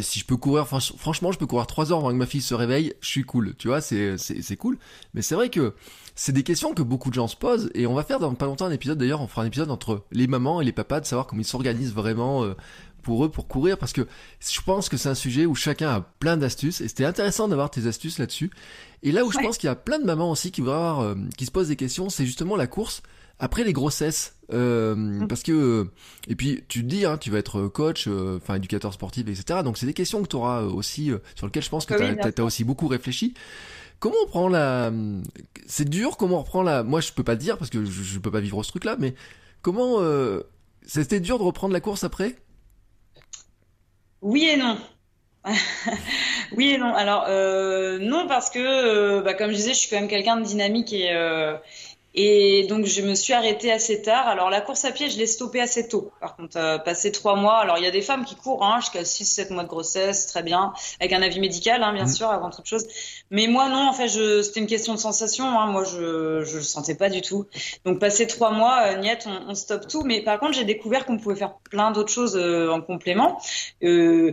si je peux courir, franchement, je peux courir 3 heures avant que ma fille se réveille, je suis cool, tu vois, c'est, c'est, cool. Mais c'est vrai que c'est des questions que beaucoup de gens se posent, et on va faire dans pas longtemps un épisode, d'ailleurs, on fera un épisode entre les mamans et les papas, de savoir comment ils s'organisent vraiment euh, pour eux pour courir, parce que je pense que c'est un sujet où chacun a plein d'astuces, et c'était intéressant d'avoir tes astuces là-dessus. Et là où je pense qu'il y a plein de mamans aussi qui avoir, euh, qui se posent des questions, c'est justement la course après les grossesses. Euh, mm. Parce que euh, et puis tu te dis, hein, tu vas être coach, enfin éducateur sportif, etc. Donc c'est des questions que tu auras aussi sur lesquelles je pense que tu as, aussi beaucoup réfléchi. Comment on prend la C'est dur. Comment on reprend la Moi, je peux pas dire parce que je, je peux pas vivre ce truc-là. Mais comment C'était dur de reprendre la course après? Oui et non. oui et non. Alors euh, non parce que, euh, bah, comme je disais, je suis quand même quelqu'un de dynamique et euh, et donc, je me suis arrêtée assez tard. Alors, la course à pied, je l'ai stoppée assez tôt. Par contre, euh, passé trois mois. Alors, il y a des femmes qui courent hein, jusqu'à 6-7 mois de grossesse, très bien, avec un avis médical, hein, bien mmh. sûr, avant toute chose. Mais moi, non, en fait, c'était une question de sensation. Hein. Moi, je je le sentais pas du tout. Donc, passé trois mois, euh, niet, on, on stoppe tout. Mais par contre, j'ai découvert qu'on pouvait faire plein d'autres choses euh, en complément. Euh,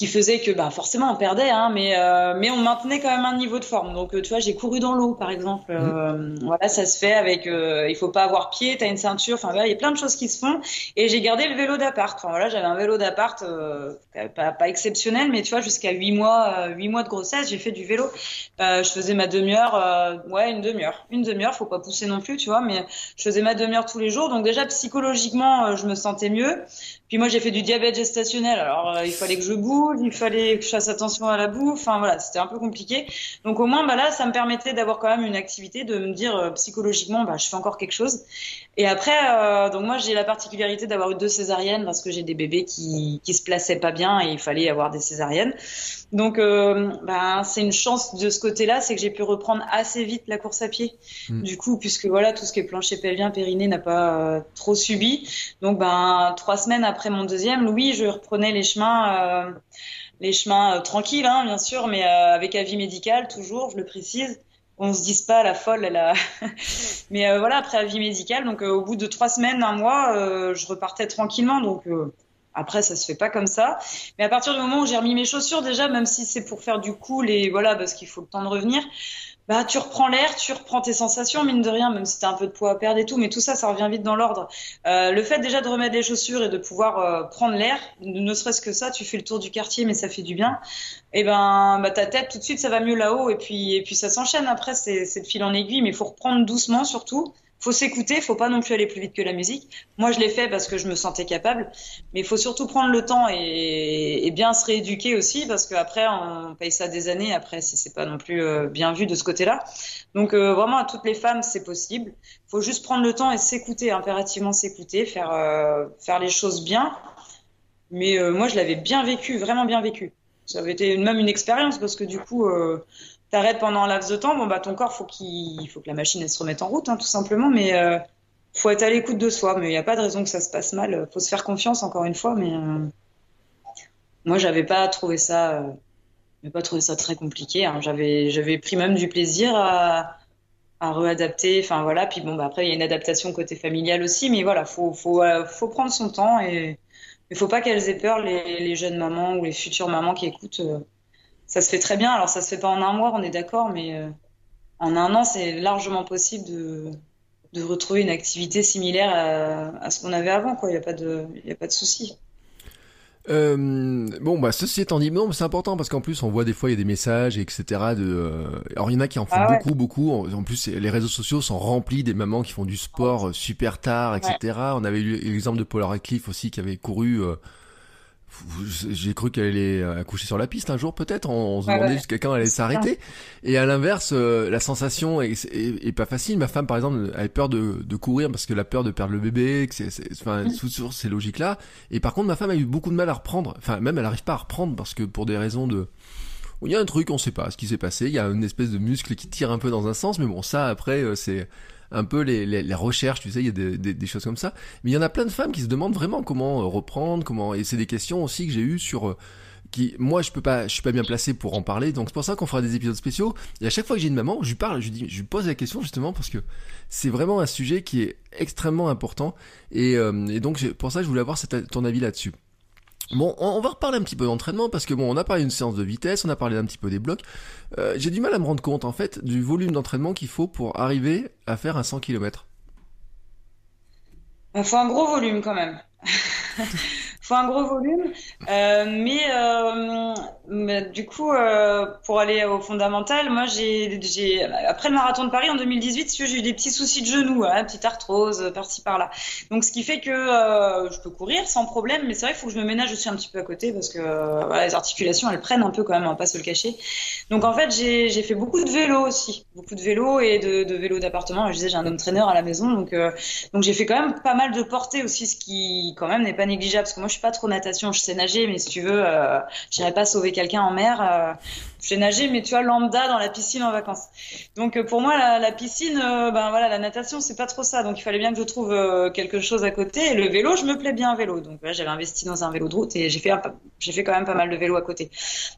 qui faisait que bah forcément on perdait hein, mais euh, mais on maintenait quand même un niveau de forme. Donc euh, tu vois j'ai couru dans l'eau par exemple. Euh, voilà ça se fait avec il faut pas avoir pied t'as une ceinture enfin voilà il y a plein de choses qui se font. Et j'ai gardé le vélo d'appart. Enfin voilà j'avais un vélo d'appart pas, pas exceptionnel mais tu vois jusqu'à huit mois huit mois de grossesse j'ai fait du vélo. Je faisais ma demi-heure ouais une demi-heure. Une demi-heure faut pas pousser non plus tu vois mais je faisais ma demi-heure tous les jours. Donc déjà psychologiquement je me sentais mieux puis moi, j'ai fait du diabète gestationnel. Alors, euh, il fallait que je bouge, il fallait que je fasse attention à la bouffe. Enfin, voilà, c'était un peu compliqué. Donc, au moins, bah, là, ça me permettait d'avoir quand même une activité, de me dire euh, psychologiquement, bah, je fais encore quelque chose. Et après, euh, donc moi, j'ai la particularité d'avoir eu deux césariennes parce que j'ai des bébés qui, qui se plaçaient pas bien et il fallait avoir des césariennes. Donc, euh, bah, c'est une chance de ce côté-là, c'est que j'ai pu reprendre assez vite la course à pied. Mm. Du coup, puisque voilà, tout ce qui est plancher pelvien, périnée n'a pas trop subi. Donc, ben, trois semaines après mon deuxième, oui, je reprenais les chemins, euh, les chemins euh, tranquilles, hein, bien sûr, mais euh, avec avis médical toujours, je le précise. On se dise pas la folle, elle a... mais voilà, après avis médical, donc au bout de trois semaines, un mois, je repartais tranquillement, donc. Après, ça se fait pas comme ça. Mais à partir du moment où j'ai remis mes chaussures, déjà, même si c'est pour faire du cool et voilà, parce qu'il faut le temps de revenir, bah, tu reprends l'air, tu reprends tes sensations, mine de rien, même si tu as un peu de poids à perdre et tout, mais tout ça, ça revient vite dans l'ordre. Euh, le fait déjà de remettre les chaussures et de pouvoir euh, prendre l'air, ne serait-ce que ça, tu fais le tour du quartier, mais ça fait du bien. Et eh ben, bah, ta tête, tout de suite, ça va mieux là-haut, et puis, et puis ça s'enchaîne après, c'est de fil en aiguille, mais il faut reprendre doucement surtout faut s'écouter, faut pas non plus aller plus vite que la musique. Moi, je l'ai fait parce que je me sentais capable, mais il faut surtout prendre le temps et, et bien se rééduquer aussi parce qu'après, on paye ça des années après si c'est pas non plus euh, bien vu de ce côté-là. Donc euh, vraiment à toutes les femmes, c'est possible. Faut juste prendre le temps et s'écouter, impérativement s'écouter, faire euh, faire les choses bien. Mais moi, je l'avais bien vécu, vraiment bien vécu. Ça avait été même une expérience parce que du coup, t'arrêtes pendant un laps de temps, bon bah ton corps faut qu'il faut que la machine elle se remette en route hein, tout simplement, mais euh, faut être à l'écoute de soi. Mais il n'y a pas de raison que ça se passe mal. Faut se faire confiance encore une fois. Mais euh, moi j'avais pas trouvé ça, euh, pas trouvé ça très compliqué. Hein. J'avais j'avais pris même du plaisir à à réadapter. Enfin voilà. Puis bon bah après il y a une adaptation côté familial aussi, mais voilà faut faut euh, faut prendre son temps et il faut pas qu'elles aient peur les, les, jeunes mamans ou les futures mamans qui écoutent ça se fait très bien. Alors, ça se fait pas en un mois, on est d'accord, mais euh, en un an, c'est largement possible de, de retrouver une activité similaire à, à ce qu'on avait avant. Il n'y a pas de, y a pas de souci. Euh, bon bah ceci étant dit, non c'est important parce qu'en plus on voit des fois il y a des messages etc. De, euh, alors il y en a qui en font ah beaucoup beaucoup. En, plus les réseaux sociaux sont remplis des mamans qui font du sport super tard etc. On avait eu l'exemple de Paula Radcliffe aussi qui avait couru j'ai cru qu'elle allait accoucher sur la piste un jour peut-être on, se demandait si quelqu'un allait s'arrêter. Et à l'inverse euh, la sensation est, est, pas facile. Ma femme par exemple elle a peur de, de courir parce que la peur de perdre le bébé que c'est enfin sur ces logiques là et par contre ma femme a eu beaucoup de mal à reprendre. Enfin même elle arrive pas à reprendre parce que pour des raisons de il y a un truc on sait pas ce qui s'est passé. Il y a une espèce de muscle qui tire un peu dans un sens. Mais bon ça après euh, c'est un peu les, les, recherches, tu sais, il y a des, des, des, choses comme ça. Mais il y en a plein de femmes qui se demandent vraiment comment euh, reprendre, comment. Et c'est des questions aussi que j'ai eues sur euh, qui moi je peux pas je suis pas bien placé pour en parler donc c'est pour ça qu'on fera des épisodes spéciaux et à chaque fois que j'ai une maman je lui parle je lui dis je lui pose la question justement parce que c'est vraiment un sujet qui est extrêmement important et, euh, et donc pour ça je voulais avoir ton avis là-dessus Bon, on va reparler un petit peu d'entraînement parce que bon, on a parlé d'une séance de vitesse, on a parlé un petit peu des blocs. Euh, j'ai du mal à me rendre compte en fait du volume d'entraînement qu'il faut pour arriver à faire un 100 km. Il faut un gros volume quand même. faut un gros volume, euh, mais, euh, du coup, euh, pour aller au fondamental, moi j'ai, j'ai après le marathon de Paris en 2018, j'ai eu des petits soucis de genoux, hein, petite arthrose par-ci par-là. Donc ce qui fait que je peux courir sans problème, mais c'est vrai qu'il faut que je me ménage aussi un petit peu à côté parce que les articulations elles prennent un peu quand même, on va pas se le cacher. Donc en fait j'ai, fait beaucoup de vélo aussi, beaucoup de vélo et de, de vélo d'appartement. Je disais j'ai un homme trainer à la maison, donc donc j'ai fait quand même pas mal de portée aussi, ce qui quand même n'est pas négligeable parce que moi je pas trop natation, je sais nager, mais si tu veux, euh, j'irai pas sauver quelqu'un en mer. Euh, je sais nager, mais tu vois, lambda dans la piscine en vacances. Donc euh, pour moi, la, piscine, euh, ben voilà, la natation, c'est pas trop ça. Donc il fallait bien que je trouve quelque chose à côté. Le vélo, je me plais bien en vélo. Donc là, j'avais investi dans un vélo de route et j'ai fait, j'ai fait quand même pas mal de vélo à côté.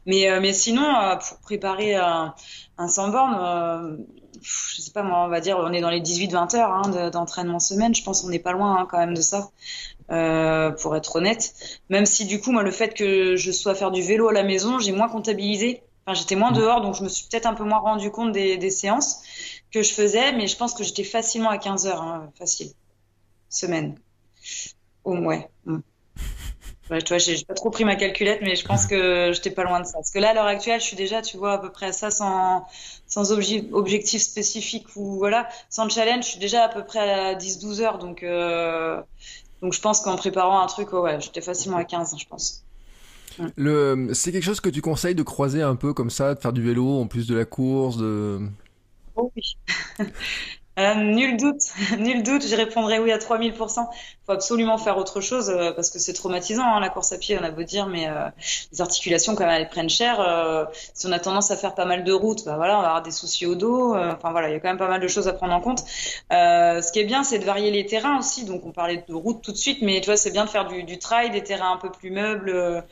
Mais, mais sinon, pour préparer un, un 100 bornes, je sais pas moi, on va dire, on est dans les 18-20 heures hein, d'entraînement semaine. Je pense qu'on n'est pas loin hein, quand même de ça. Euh, pour être honnête. Même si du coup, moi, le fait que je sois faire du vélo à la maison, j'ai moins comptabilisé. Enfin, j'étais moins dehors, donc je me suis peut-être un peu moins rendu compte des, des, séances que je faisais, mais je pense que j'étais facilement à 15 heures, hein, facile, semaine. Au moins. Mm. Ouais, tu vois, j'ai pas trop pris ma calculette, mais je pense que j'étais pas loin de ça. Parce que là, à l'heure actuelle, je suis déjà, tu vois, à peu près à ça sans, sans objectif spécifique ou voilà, sans challenge, je suis déjà à peu près à 10-12 heures. Donc, euh, donc je pense qu'en préparant un truc, ouais, j'étais facilement à 15, je pense. Le, c'est quelque chose que tu conseilles de croiser un peu comme ça, de faire du vélo en plus de la course, de. Oh oui. Euh, nul doute, nul doute, j'y répondrai oui à 3000%. Il faut absolument faire autre chose euh, parce que c'est traumatisant hein, la course à pied, on a beau dire, mais euh, les articulations quand même elles prennent cher. Euh, si on a tendance à faire pas mal de routes, bah voilà, on va avoir des soucis au dos. Euh, enfin voilà, il y a quand même pas mal de choses à prendre en compte. ce qui est bien, c'est de varier les terrains aussi. Donc on parlait de route tout de suite, mais tu vois, c'est bien de faire du, du trail, des terrains un peu plus meubles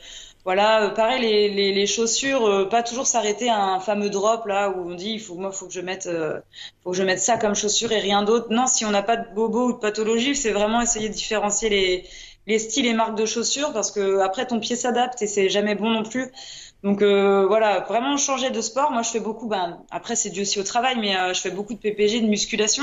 voilà, euh, pareil les, les, les chaussures, euh, pas toujours s'arrêter à un fameux drop là où on dit il faut moi faut que je mette euh, faut que je mette ça comme chaussure et rien d'autre. Non, si on n'a pas de bobo ou de pathologie, c'est vraiment essayer de différencier les les styles et marques de chaussures parce que après ton pied s'adapte et c'est jamais bon non plus. Donc voilà, vraiment changer de sport. Moi, je fais beaucoup. Ben après, c'est dû aussi au travail, mais je fais beaucoup de PPG, de musculation.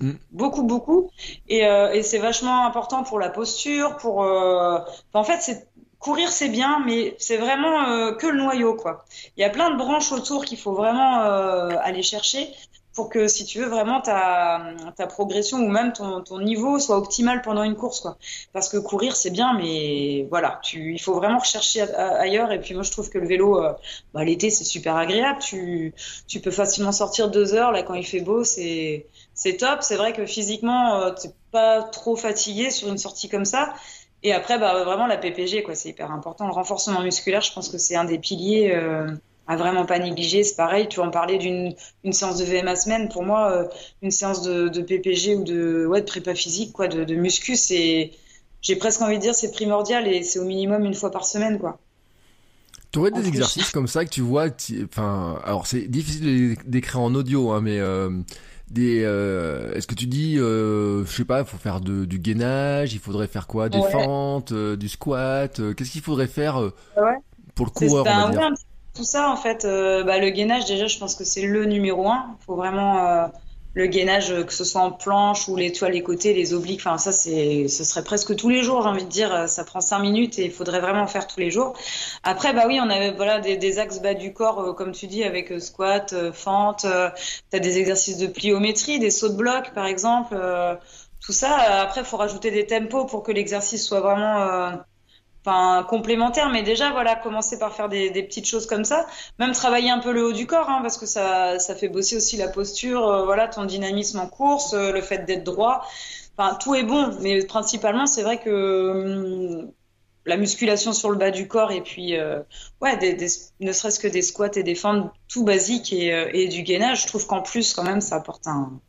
Mm. Beaucoup, beaucoup. Et, et c'est vachement important pour la posture, pour. en fait, c'est courir c'est bien, mais c'est vraiment euh, que le noyau quoi. Il y a plein de branches autour qu'il faut vraiment euh, aller chercher pour que si tu veux vraiment ta, ta progression ou même ton, ton niveau soit optimal pendant une course quoi. Parce que courir c'est bien, mais voilà, tu, il faut vraiment rechercher ailleurs. Et puis moi je trouve que le vélo, euh, bah, l'été c'est super agréable. Tu, tu peux facilement sortir deux heures là quand il fait beau, c'est c'est top. C'est vrai que physiquement t'es pas trop fatigué sur une sortie comme ça. Et après, bah, vraiment la PPG, quoi, c'est hyper important. Le renforcement musculaire, je pense que c'est un des piliers euh, à vraiment pas négliger. C'est pareil, tu en parlais d'une une séance de VMA semaine. Pour moi, euh, une séance de, de, PPG ou de, ouais, de prépa physique, quoi, de, de muscu, c'est, j'ai presque envie de dire, c'est primordial et c'est au minimum une fois par semaine, quoi. Tu aurais des exercices comme ça que tu vois, enfin, alors c'est difficile d'écrire en audio, hein, mais euh, des euh, est-ce que tu dis euh, je sais pas il faut faire de, du gainage il faudrait faire quoi? Des fentes euh, du squat euh, qu'est-ce qu'il faudrait faire ouais. pour le coureur on va dire? tout ça en fait bah, le gainage déjà je pense que c'est le numéro un. Il faut vraiment le gainage, que ce soit en planche ou les toiles, les côtés, les obliques, enfin ça c'est, ce serait presque tous les jours, j'ai envie de dire. Ça prend cinq minutes et il faudrait vraiment faire tous les jours. Après, bah oui, on avait voilà des, des axes bas du corps, euh, comme tu dis, avec euh, squat, euh, fente. T'as des exercices de pliométrie, des sauts de bloc, par exemple. tout ça. Après, faut rajouter des tempos pour que l'exercice soit vraiment enfin complémentaire mais déjà voilà commencer par faire des, petites choses comme ça. Même travailler un peu le haut du corps hein, parce que ça ça fait bosser aussi la posture euh, voilà ton dynamisme en course euh, le fait d'être droit. Enfin tout est bon mais principalement c'est vrai que hum, la musculation sur le bas du corps et puis euh, ouais des, des, ne serait-ce que des squats et des fentes tout basiques et, et du gainage je trouve qu'en plus quand même ça apporte un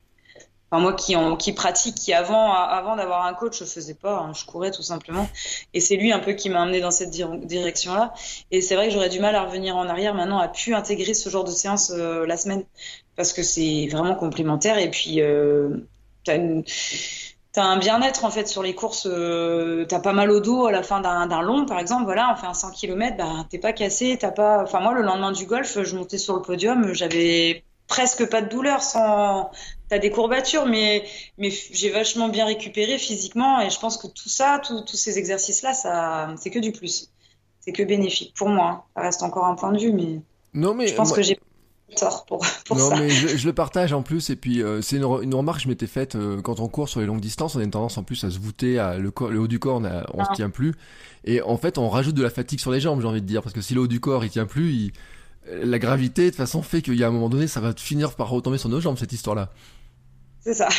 Enfin, moi qui, qui pratique, qui avant, avant d'avoir un coach, je faisais pas, hein, je courais tout simplement. Et c'est lui un peu qui m'a amené dans cette direction-là. Et c'est vrai que j'aurais du mal à revenir en arrière maintenant, à pu intégrer ce genre de séance euh, la semaine, parce que c'est vraiment complémentaire. Et puis, euh, t'as une T'as un bien-être en fait sur les courses, euh, t'as pas mal au dos à la fin d'un long par exemple, voilà, on fait un 100 km, bah t'es pas cassé, t'as pas. Enfin moi le lendemain du golf, je montais sur le podium, j'avais presque pas de douleur sans t'as des courbatures mais mais j'ai vachement bien récupéré physiquement et je pense que tout ça tous ces exercices là ça c'est que du plus c'est que bénéfique pour moi hein. ça reste encore un point de vue mais non mais je pense que j'ai tort pour, pour non, mais je, le partage en plus et puis euh, c'est une, une, remarque que je m'étais faite euh, quand on court sur les longues distances on a une tendance en plus à se voûter à le, corps, le haut du corps on, a, on se ah. tient plus et en fait on rajoute de la fatigue sur les jambes j'ai envie de dire parce que si le haut du corps il tient plus il la gravité, de toute façon, fait qu'il y a un moment donné, ça va finir par retomber sur nos jambes, cette histoire-là. C'est ça.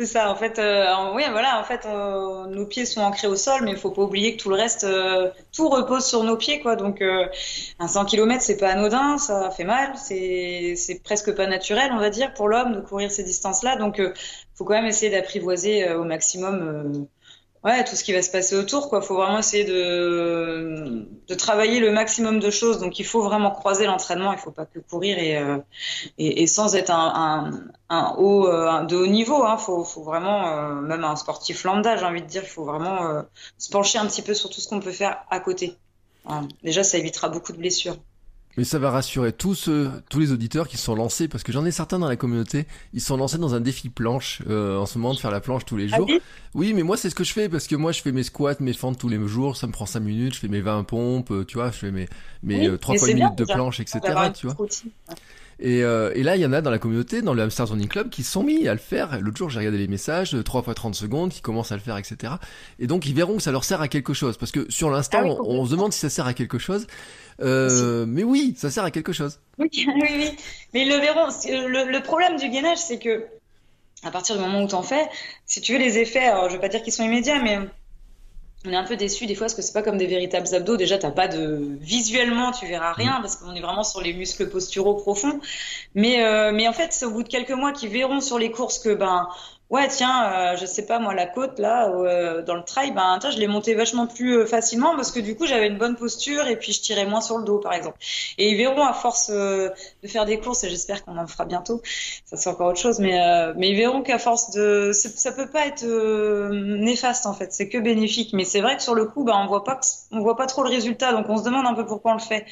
C'est ça, en fait, euh, oui, voilà, en fait, euh, nos pieds sont ancrés au sol, mais il faut pas oublier que tout le reste, euh, tout repose sur nos pieds, quoi. Donc, un 100 km, c'est pas anodin, ça fait mal, c'est, c'est presque pas naturel, on va dire, pour l'homme de courir ces distances-là. Donc, il faut quand même essayer d'apprivoiser au maximum ouais, tout ce qui va se passer autour, quoi. Faut vraiment essayer de, de travailler le maximum de choses. Donc, il faut vraiment croiser l'entraînement. Il faut pas que courir et, euh, et, et, sans être un, un, un haut, euh, de haut niveau. Hein. Faut, faut vraiment, euh, même un sportif lambda, j'ai envie de dire, il faut vraiment se pencher un petit peu sur tout ce qu'on peut faire à côté. Déjà, ça évitera beaucoup de blessures. Mais ça va rassurer tous tous les auditeurs qui sont lancés, parce que j'en ai certains dans la communauté, ils sont lancés dans un défi planche euh, en ce moment de faire la planche tous les jours. oui, mais moi c'est ce que je fais, parce que moi je fais mes squats, mes fentes tous les jours, ça me prend 5 minutes, je fais mes 20 pompes, euh, tu vois, je fais mes, mes 3 euh, fois une minute de planche, etc. Tu vois. Et, euh, et, là, il y en a dans la communauté, dans le Hamster Running Club, qui sont mis à le faire. L'autre jour, j'ai regardé les messages, 3 fois 30 secondes, qui commencent à le faire, etc. Et donc, ils verront que ça leur sert à quelque chose. Parce que sur l'instant, ah on, se demande si ça sert à quelque chose. Euh, mais oui, ça sert à quelque chose. Oui, oui, oui. Mais ils le verront. Le, le problème du gainage, c'est que à partir du moment où tu en fais, si tu veux les effets, alors je vais pas dire qu'ils sont immédiats, mais on est un peu déçu des fois parce que c'est pas comme des véritables abdos. Déjà, t'as pas de visuellement, tu verras rien parce qu'on est vraiment sur les muscles posturaux profonds. Mais euh, mais en fait, c'est au bout de quelques mois qu'ils verront sur les courses que ben ouais tiens euh, je sais pas moi la côte là euh, dans le trail ben tiens je l'ai monté vachement plus euh, facilement parce que du coup j'avais une bonne posture et puis je tirais moins sur le dos par exemple. Et ils verront à force de faire des courses et j'espère qu'on en fera bientôt ça c'est encore autre chose mais mais ils verront qu'à force de ça peut pas être néfaste en fait c'est que bénéfique. Mais c'est vrai que sur le coup ben on voit pas on voit pas trop le résultat donc on se demande un peu pourquoi on le fait.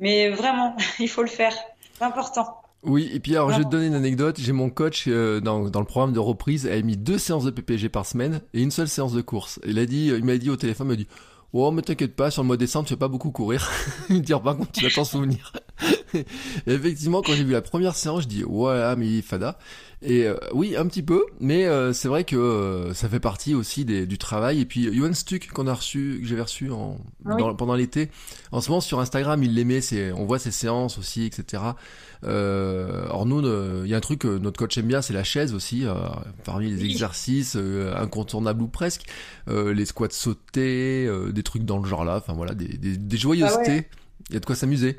Mais vraiment il faut le faire. C'est important oui, et puis alors je vais te donner une anecdote. J'ai mon coach euh, dans, dans le programme de reprise, elle a mis deux séances de PPG par semaine et une seule séance de course. Il a dit, il m'a dit au téléphone, il m'a dit, oh mais t'inquiète pas, sur le mois décembre tu vas pas beaucoup courir. il me dit par contre tu vas t'en souvenir. effectivement, quand j'ai vu la première séance, je dis ouais mais fada. Et euh, oui, un petit peu, mais euh, c'est vrai que euh, ça fait partie aussi des, du travail. Et puis Johan Stuck qu'on a reçu, que j'avais reçu en, ah pendant l'été. En ce moment sur Instagram, il l'aimait. C'est, on voit ses séances aussi, etc. Euh, alors nous, il y a un truc que notre coach aime bien, c'est la chaise aussi. parmi les exercices incontournables ou presque, les squats sautés, des trucs dans le genre là. Enfin voilà, des, des, des joyeusetés. Ah il y a de quoi s'amuser.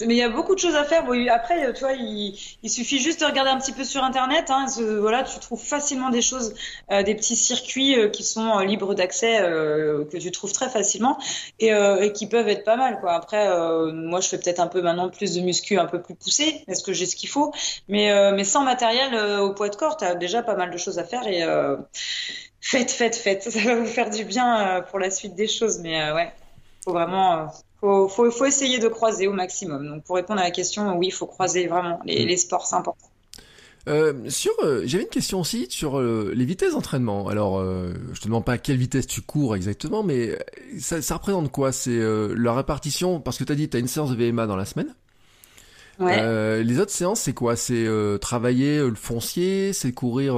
Mais il y a beaucoup de choses à faire. Bon, après, tu vois, il, il, suffit juste de regarder un petit peu sur Internet. Hein, voilà, tu trouves facilement des choses, euh, des petits circuits euh, qui sont euh, libres d'accès, que tu trouves très facilement et, et, qui peuvent être pas mal. Quoi. Après, moi, je fais peut-être un peu maintenant plus de muscu, un peu plus poussé. Est-ce que j'ai ce qu'il faut Mais, mais sans matériel au poids de corps, tu as déjà pas mal de choses à faire et faites, faites, faites. Ça va vous faire du bien pour la suite des choses. Mais ouais, faut vraiment faut, faut, faut, essayer de croiser au maximum. Donc pour répondre à la question, oui, il faut croiser vraiment les, les sports, c'est important. Euh, sur, euh, j'avais une question aussi sur euh, les vitesses d'entraînement. Alors, euh, je te demande pas à quelle vitesse tu cours exactement, mais ça, ça représente quoi? C'est la répartition? Parce que tu as dit, tu as une séance de VMA dans la semaine. Euh, les autres séances, c'est quoi? C'est euh, travailler euh, le foncier, c'est courir,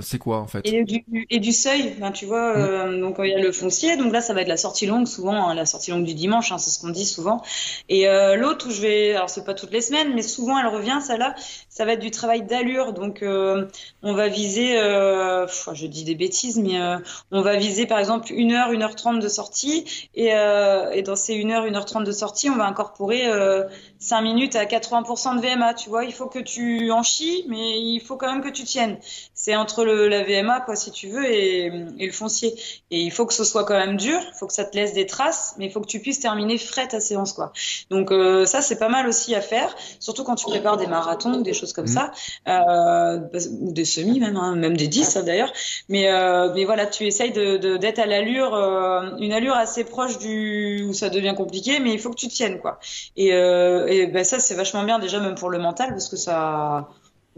c'est quoi en fait? Et du, et du seuil, ben, tu vois. Mm. donc il y a le foncier, donc là ça va être la sortie longue souvent, hein, la sortie longue du dimanche, hein, c'est ce qu'on dit souvent. Et l'autre où je vais, alors c'est pas toutes les semaines, mais souvent elle revient, ça là, ça va être du travail d'allure. Donc on va viser, je dis des bêtises, mais on va viser par exemple une heure, une heure trente de sortie, et, et dans ces une heure, une heure trente de sortie, on va incorporer 5 minutes à 80% de VMA, tu vois. Il faut que tu en chies, mais il faut quand même que tu tiennes. C'est entre le, la VMA, quoi, si tu veux, et, et, le foncier. Et il faut que ce soit quand même dur, il faut que ça te laisse des traces, mais il faut que tu puisses terminer frais ta séance, quoi. Donc euh, ça, c'est pas mal aussi à faire, surtout quand tu prépares des marathons ou des choses comme mmh. ça, euh, ou des semis même, hein, même des 10 hein, d'ailleurs. Mais, euh, mais voilà, tu essayes d'être de, à l'allure, une allure assez proche du où ça devient compliqué, mais il faut que tu tiennes, quoi. Et et ben ça, c'est vachement bien déjà même pour le mental parce que ça,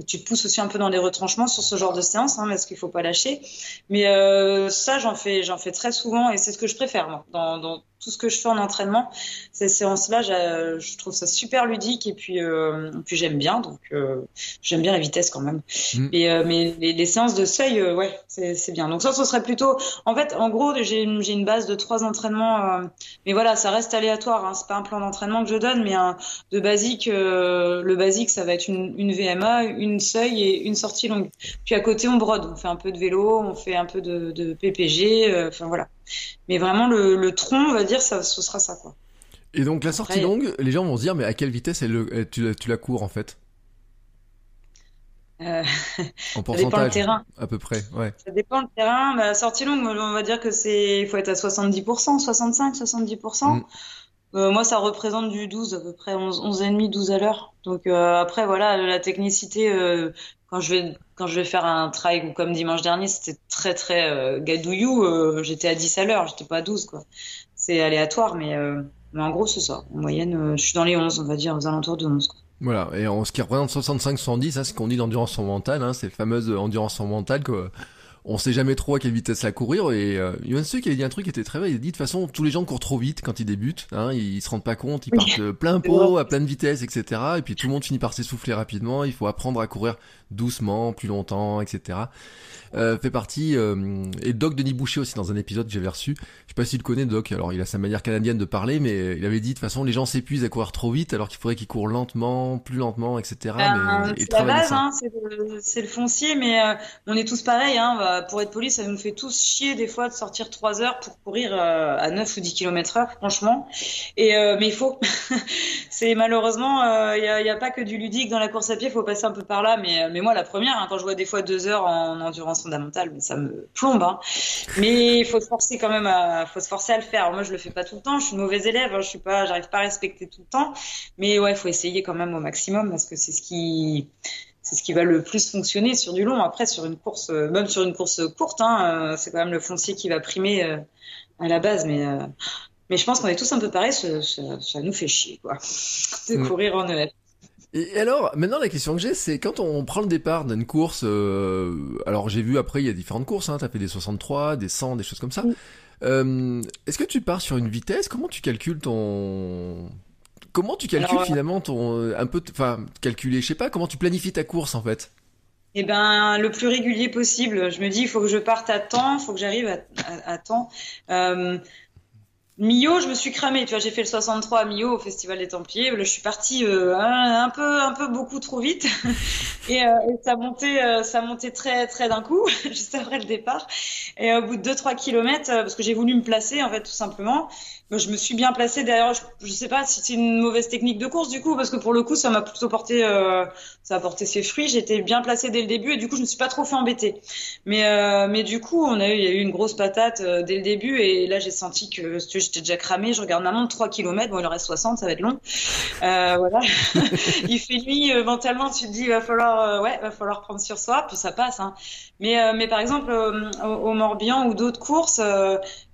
tu te pousses aussi un peu dans les retranchements sur ce genre de séance, hein, parce qu'il faut pas lâcher. Mais euh, ça, j'en fais, j'en fais très souvent et c'est ce que je préfère moi, dans, dans tout ce que je fais en entraînement. Ces séances-là, je trouve ça super ludique et puis, euh, puis j'aime bien, donc euh, j'aime bien la vitesse quand même. Mm. Et euh, mais les, les, séances de seuil, euh, ouais, c'est bien. Donc ça, ce serait plutôt, en fait, en gros, j'ai une base de trois entraînements, euh, mais voilà, ça reste aléatoire. Hein, c'est pas un plan d'entraînement que je donne, mais un, de basique, le basique, ça va être une, une VMA, une seuil et une sortie longue. Puis à côté, on brode, on fait un peu de vélo, on fait un peu de, de PPG, enfin voilà. Mais vraiment, le, le, tronc, on va dire, ça, ce sera ça, quoi. Et donc, la sortie longue, les gens vont se dire, mais à quelle vitesse elle, tu, la, tu la cours, en fait? Euh, En ça dépend le pourcentage, terrain. à peu près, ouais. Ça dépend le terrain. Bah, sortie longue, on va dire que c'est, il faut être à 70%, 65, 70%. Mm. Euh, moi, ça représente du 12 à peu près, 11, 11,5, 12 à l'heure. Donc euh, après, voilà, la technicité, euh, quand je vais quand je vais faire un trail ou comme dimanche dernier, c'était très très euh, gadouillou. euh, j'étais à 10 à l'heure, j'étais pas à 12 quoi. C'est aléatoire, mais euh, mais en gros c'est ça. En moyenne, euh, je suis dans les 11, on va dire, aux alentours de 11. Quoi. Voilà, et en ce qui représente 65-70, ça c'est ce qu'on dit d'endurance mentale, hein, ces fameuses endurance mentale que on sait jamais trop à quelle vitesse la courir et euh, qui avait dit un truc qui était très vrai, il a dit de toute façon tous les gens courent trop vite quand ils débutent, hein, ils, se rendent pas compte, ils partent euh, plein pot, à pleine vitesse, etc. Et puis tout le monde finit par s'essouffler rapidement, il faut apprendre à courir doucement, plus longtemps, etc. Euh, fait partie euh, et Doc Denis Boucher aussi dans un épisode que j'avais reçu. Je sais pas s'il le connaît Doc. Alors il a sa manière canadienne de parler, mais il avait dit de toute façon les gens s'épuisent à courir trop vite alors qu'il faudrait qu'ils courent lentement, plus lentement, etc. Ben, mais et c'est la base, hein, c'est le, foncier, mais euh, on est tous pareils. Hein, bah, pour être poli, ça nous fait tous chier des fois de sortir 3 heures pour courir euh, à 9 ou 10 km heure, franchement. Et, euh, mais il faut. c'est malheureusement, il n'y a, pas que du ludique dans la course à pied, il faut passer un peu par là. Mais, mais moi, la première, hein, quand je vois des fois 2 heures en endurance fondamentale, ça me plombe. Hein. Mais il faut se forcer quand même à, faut se forcer à le faire. Moi, je le fais pas tout le temps. Je suis une mauvaise élève. hein, je suis pas, pas à respecter tout le temps. Mais ouais, il faut essayer quand même au maximum parce que c'est ce qui, c'est ce qui va le plus fonctionner sur du long. Après, sur une course, euh, même sur une course courte, hein, euh, c'est quand même le foncier qui va primer euh, à la base. Mais, mais je pense qu'on est tous un peu pareils. Ça, ça, ça nous fait chier, quoi, de Mm. courir en EF. Et alors, maintenant la question que j'ai, c'est quand on prend le départ d'une course, euh, alors j'ai vu après il y a différentes courses, hein, t'as fait des 63, des 100, des choses comme ça. Oui. Euh, Est-ce que tu pars sur une vitesse? Comment tu calcules ton... Comment tu calcules Alors, euh, finalement ton... euh, Un peu... Enfin, calculer, je sais pas, comment tu planifies ta course en fait? Eh ben, le plus régulier possible. Je me dis, il faut que je parte à temps, il faut que j'arrive à, à, à temps. Euh, Millau, je me suis cramée. Tu vois, j'ai fait le 63 à Millau au Festival des Templiers. Je suis partie euh, un, un peu, un peu beaucoup trop vite, et, euh, et ça montait, euh, ça montait très, très d'un coup, juste après le départ. Et au bout de 2-3 kilomètres, parce que j'ai voulu me placer, en fait, tout simplement. Je me suis bien placée derrière. Je, je sais pas si c'est une mauvaise technique de course du coup, parce que pour le coup, ça m'a plutôt porté, euh, ça a porté ses fruits. J'étais bien placée dès le début et du coup, je me suis pas trop fait embêter. Mais, euh, mais du coup, on a eu, il y a eu une grosse patate euh, dès le début et là, j'ai senti que j'étais déjà cramée. Je regarde ma montre, 3 km. Bon, il en reste 60, ça va être long. Euh, voilà. il fait nuit, euh, mentalement, tu te dis, il va falloir, euh, ouais, va falloir prendre sur soi, puis ça passe. Hein. Mais, mais par exemple, au, au Morbihan ou d'autres courses,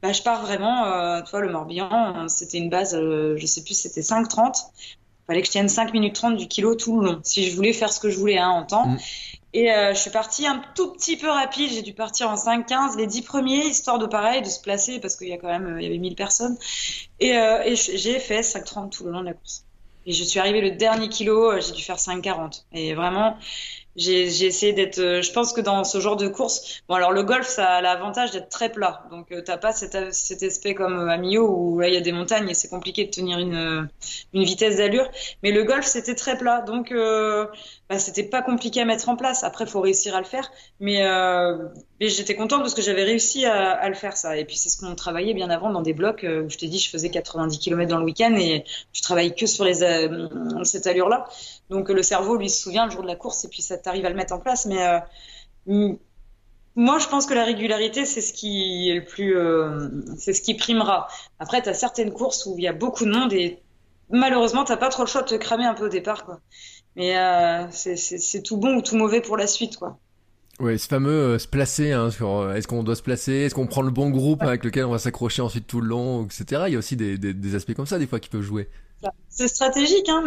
bah, je pars vraiment, euh, tu vois, le Morbihan, c'était une base, euh, je sais plus, c'était 5,30. Fallait que je tienne 5 minutes 30 du kilo tout le long, si je voulais faire ce que je voulais hein, en temps. Mm. Et euh, je suis partie un tout petit peu rapide, j'ai dû partir en 5-15, les 10 premiers, histoire de pareil, de se placer, parce qu'il y a quand même, euh, il y avait 1000 personnes. Et, euh, et j'ai fait 5,30 tout le long de la course. Et je suis arrivée le dernier kilo, euh, j'ai dû faire 5,40. Et vraiment, j'ai essayé d'être. euh, je pense que dans ce genre de course, bon alors le golf ça a l'avantage d'être très plat, donc euh, t'as pas cet, cet aspect comme euh, à Millau où là il y a des montagnes et c'est compliqué de tenir une une vitesse d'allure. Mais le golf c'était très plat, donc euh, bah, c'était pas compliqué à mettre en place. Après faut réussir à le faire, mais, euh, mais j'étais contente parce que j'avais réussi à, à le faire ça. Et puis c'est ce qu'on travaillait bien avant dans des blocs euh, où je t'ai dit je faisais 90 km dans le week-end et tu travailles que sur les euh, cette allure là. Donc le cerveau, lui, se souvient le jour de la course et puis ça t'arrive à le mettre en place. Mais euh, moi, je pense que la régularité, c'est ce qui est le plus, euh, c'est ce qui primera. Après, tu as certaines courses où il y a beaucoup de monde et malheureusement, t'as pas trop le choix de te cramer un peu au départ, quoi. Mais euh, c'est tout bon ou tout mauvais pour la suite, quoi. Ouais, ce fameux euh, se placer, hein, sur euh, est-ce qu'on doit se placer, est-ce qu'on prend le bon groupe avec lequel on va s'accrocher ensuite tout le long, etc. Il y a aussi des, des, des aspects comme ça des fois qui peuvent jouer. C'est stratégique, hein,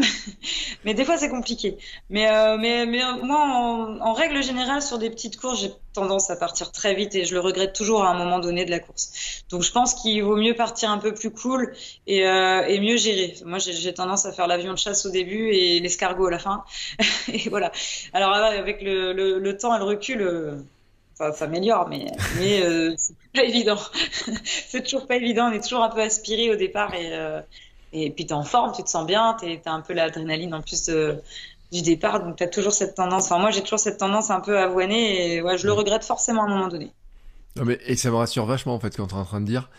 mais, des fois c'est compliqué. Mais, euh, mais, mais moi, en, règle générale, sur des petites courses, j'ai tendance à partir très vite et je le regrette toujours à un moment donné de la course. Donc je pense qu'il vaut mieux partir un peu plus cool et, euh, et mieux gérer. Moi, j'ai tendance à faire l'avion de chasse au début et l'escargot à la fin. Et voilà. Alors avec le, le, le temps et le recul, euh, ça s'améliore, mais, mais euh, c'est pas évident. c'est toujours pas évident. On est toujours un peu aspiré au départ et, euh, et puis t'es en forme, tu te sens bien, t'es- t'as un peu l'adrénaline en plus euh, du départ, donc t'as toujours cette tendance. Enfin, moi, j'ai toujours cette tendance un peu avoinée et ouais, je le regrette forcément à un moment donné. Non mais et ça me rassure vachement en fait quand t'es en train de dire.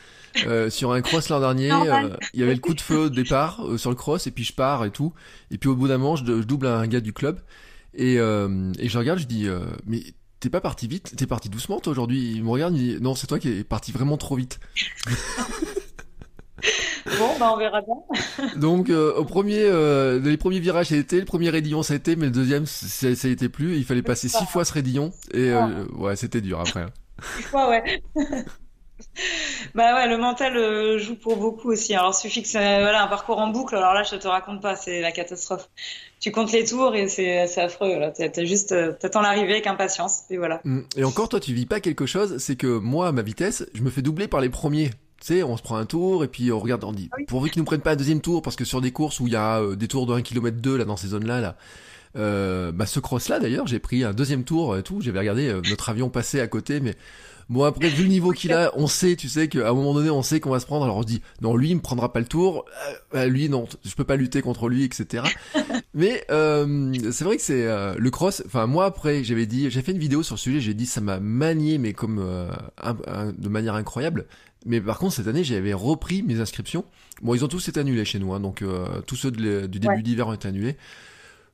Euh, sur un cross l'an dernier, euh, il y avait le coup de feu au départ sur le cross et puis je pars et tout. Et puis au bout d'un moment, je, je double un gars du club Et, et je regarde, je dis, mais t'es pas parti vite, t'es parti doucement toi aujourd'hui? Il me regarde, il dit, non, c'est toi qui es parti vraiment trop vite. Bon, bah on verra bien. Donc euh, au premier, euh, les premiers virages été, le premier raidillon ça a été, mais le deuxième ça, été plus. Il fallait passer six fois ce raidillon et euh, ouais c'était dur après. Six fois, ouais. Bah ouais, le mental joue pour beaucoup aussi. Alors, suffit que c'est voilà, un parcours en boucle. Alors là, je te raconte pas, c'est la catastrophe. Tu comptes les tours et c'est affreux. Là, t'as juste t'attends l'arrivée avec impatience et voilà. Mm. Et encore toi tu vis pas quelque chose, c'est que moi à ma vitesse, je me fais doubler par les premiers. Tu sais, on se prend un tour et puis on regarde, on dit Ah pourvu qu'ils nous prennent pas un deuxième tour parce que sur des courses où il y a euh, des tours de 1 km 2 là dans ces zones là là. Euh, bah ce cross là d'ailleurs j'ai pris un deuxième tour et tout. J'avais regardé euh, notre avion passer à côté mais bon après vu le niveau qu'il a on sait tu sais qu'à un moment donné on sait qu'on va se prendre. Alors on se dit non lui il me prendra pas le tour. Euh, euh, lui non je peux pas lutter contre lui etc mais euh, c'est vrai que c'est euh, le cross enfin moi après j'avais dit j'ai fait une vidéo sur le sujet j'ai dit ça m'a manié mais comme euh, un- un- de manière incroyable mais par contre cette année j'avais repris mes inscriptions bon ils ont tous été annulés chez nous hein, donc euh, tous ceux de du début Ouais. d'hiver ont été annulés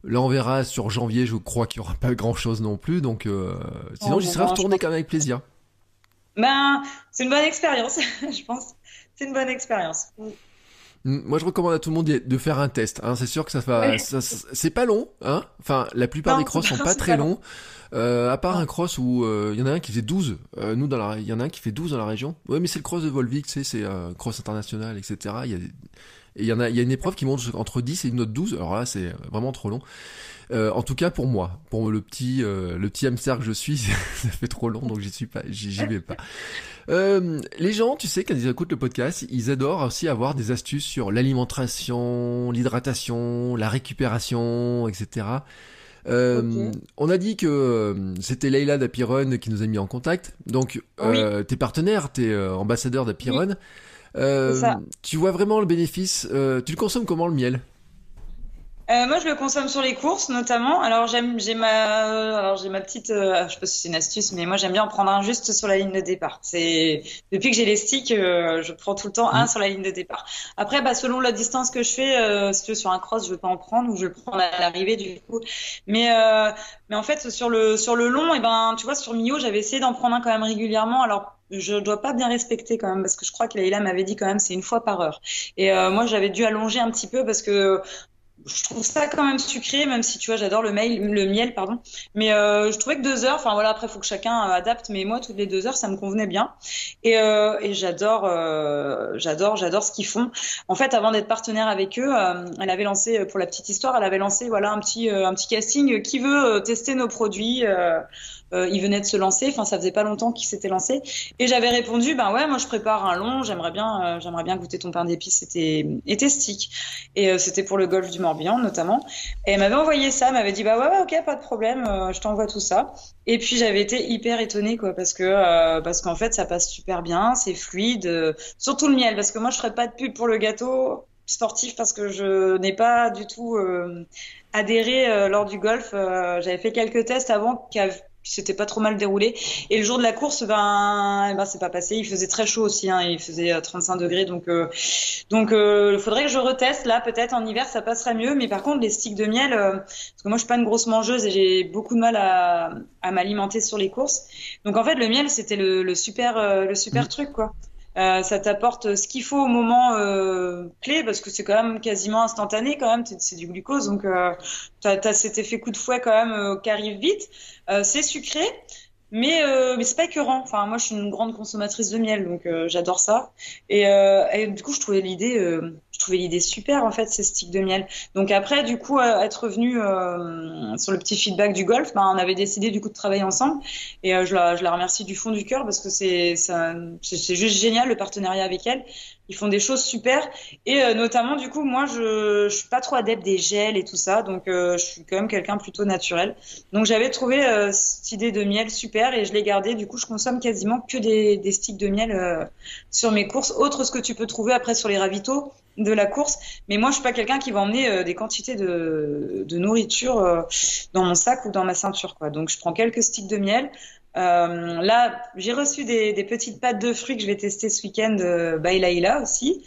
Là, on verra sur janvier, je crois qu'il y aura pas grand chose non plus, donc euh, sinon Oh, j'y serais retourné quand même avec plaisir. Ben, c'est une bonne expérience, je pense. C'est une bonne expérience. Moi, je recommande à tout le monde de faire un test. Hein. C'est sûr que ça va, c'est pas long. Hein. Enfin, la plupart Non, des crosс c'est sont pas- très long. longs. Euh, à part un cross où euh, il y en a un qui faisait 12. Euh, nous, dans la, il y en a un qui fait 12 dans la région. Ouais, mais c'est le cross de Volvic, tu sais, c'est euh, cross international, etc. Il y a, des- et il y en a, il y a une épreuve qui monte entre 10 et une autre 12. Alors là, c'est vraiment trop long. Euh, en tout cas pour moi, pour le petit, euh, le petit hamster que je suis, ça fait trop long, donc j'y suis pas, j'y vais pas. Euh, les gens, tu sais, quand ils écoutent le podcast, ils adorent aussi avoir des astuces sur l'alimentation, l'hydratation, la récupération, etc. Euh, Ok. On a dit que euh, c'était Leila d'Apirun qui nous a mis en contact. Donc, euh, t'es partenaire, t'es ambassadeur d'Apirun. Euh, tu vois vraiment le bénéfice. euh, tu le consommes comment le miel? Euh, moi, je le consomme sur les courses, notamment. Alors, j'aime, j'ai ma, alors j'ai ma petite, euh, je sais pas si c'est une astuce, mais moi, j'aime bien en prendre un juste sur la ligne de départ. C'est depuis que j'ai les sticks, euh, je prends tout le temps un Mhm. sur la ligne de départ. Après, bah, selon la distance que je fais, euh, si tu veux, sur un cross, je veux pas en prendre ou je le prends à l'arrivée du coup. Mais, euh, mais en fait, sur le sur le long, et ben, tu vois, sur Mio, j'avais essayé d'en prendre un quand même régulièrement. Alors je dois pas bien respecter quand même parce que je crois que Leïla m'avait dit quand même c'est une fois par heure. Et euh, moi j'avais dû allonger un petit peu parce que je trouve ça quand même sucré, même si tu vois, j'adore le le miel, pardon. Mais euh, je trouvais que deux heures, enfin voilà, après faut que chacun euh, adapte, mais moi toutes les deux heures, ça me convenait bien. Et, euh, j'adore, j'adore, j'adore ce qu'ils font. En fait, avant d'être partenaire avec eux, elle avait lancé, pour la petite histoire, elle avait lancé voilà un petit, un petit casting. Qui veut tester nos produits euh, il venait de se lancer, enfin ça faisait pas longtemps qu'il s'était lancé, et j'avais répondu ben ouais moi je prépare un long, j'aimerais bien, j'aimerais bien goûter ton pain d'épices, c'était et tes sticks, et c'était pour le golfe du Morbihan notamment, et elle m'avait envoyé ça, m'avait dit bah ouais, ok pas de problème, euh, je t'envoie tout ça, et puis j'avais été hyper étonnée quoi parce que euh, parce qu'en fait ça passe super bien, c'est fluide, euh, surtout le miel parce que moi je ferais pas de pub pour le gâteau sportif parce que je n'ai pas du tout adhéré lors du golf. J'avais fait quelques tests avant s'étaient pas trop mal déroulés. Et le jour de la course, ben, eh ben c'est pas passé. Il faisait très chaud aussi, hein, il faisait euh, 35 degrés, donc euh, donc euh, il faudrait que je reteste. Là, peut-être en hiver, ça passerait mieux. Mais par contre, les sticks de miel, euh, parce que moi je suis pas une grosse mangeuse et j'ai beaucoup de mal à, à m'alimenter sur les courses. Donc en fait, le miel, c'était le, le super euh, le super truc quoi. Euh, ça t'apporte ce qu'il faut au moment euh, clé parce que c'est quand même quasiment instantané quand même, c'est du glucose donc euh, t'as as cet effet coup de fouet quand même euh, qui arrive vite. Euh, c'est sucré, mais euh, mais c'est pas écœurant. Enfin moi je suis une grande consommatrice de miel donc j'adore ça et, et du coup je trouvais l'idée trouvais l'idée super en fait ces sticks de miel. Donc après du coup euh, être revenu euh, sur le petit feedback du golf, ben, on avait décidé du coup de travailler ensemble et euh, je, la, je la remercie du fond du cœur parce que c'est c'est juste génial le partenariat avec elle. Ils font des choses super et euh, notamment du coup moi je je suis pas trop adepte des gels et tout ça donc euh, je suis quand même quelqu'un plutôt naturel. Donc j'avais trouvé euh, cette idée de miel super et je l'ai gardée. Du coup je consomme quasiment que des, des sticks de miel sur mes courses, autre ce que tu peux trouver après sur les ravitaux de la course. Mais moi je suis pas quelqu'un qui va emmener euh, des quantités de, de nourriture euh, dans mon sac ou dans ma ceinture quoi. Donc je prends quelques sticks de miel. Euh, là, j'ai reçu des, des petites pâtes de fruits que je vais tester ce week-end euh, by Laïla aussi.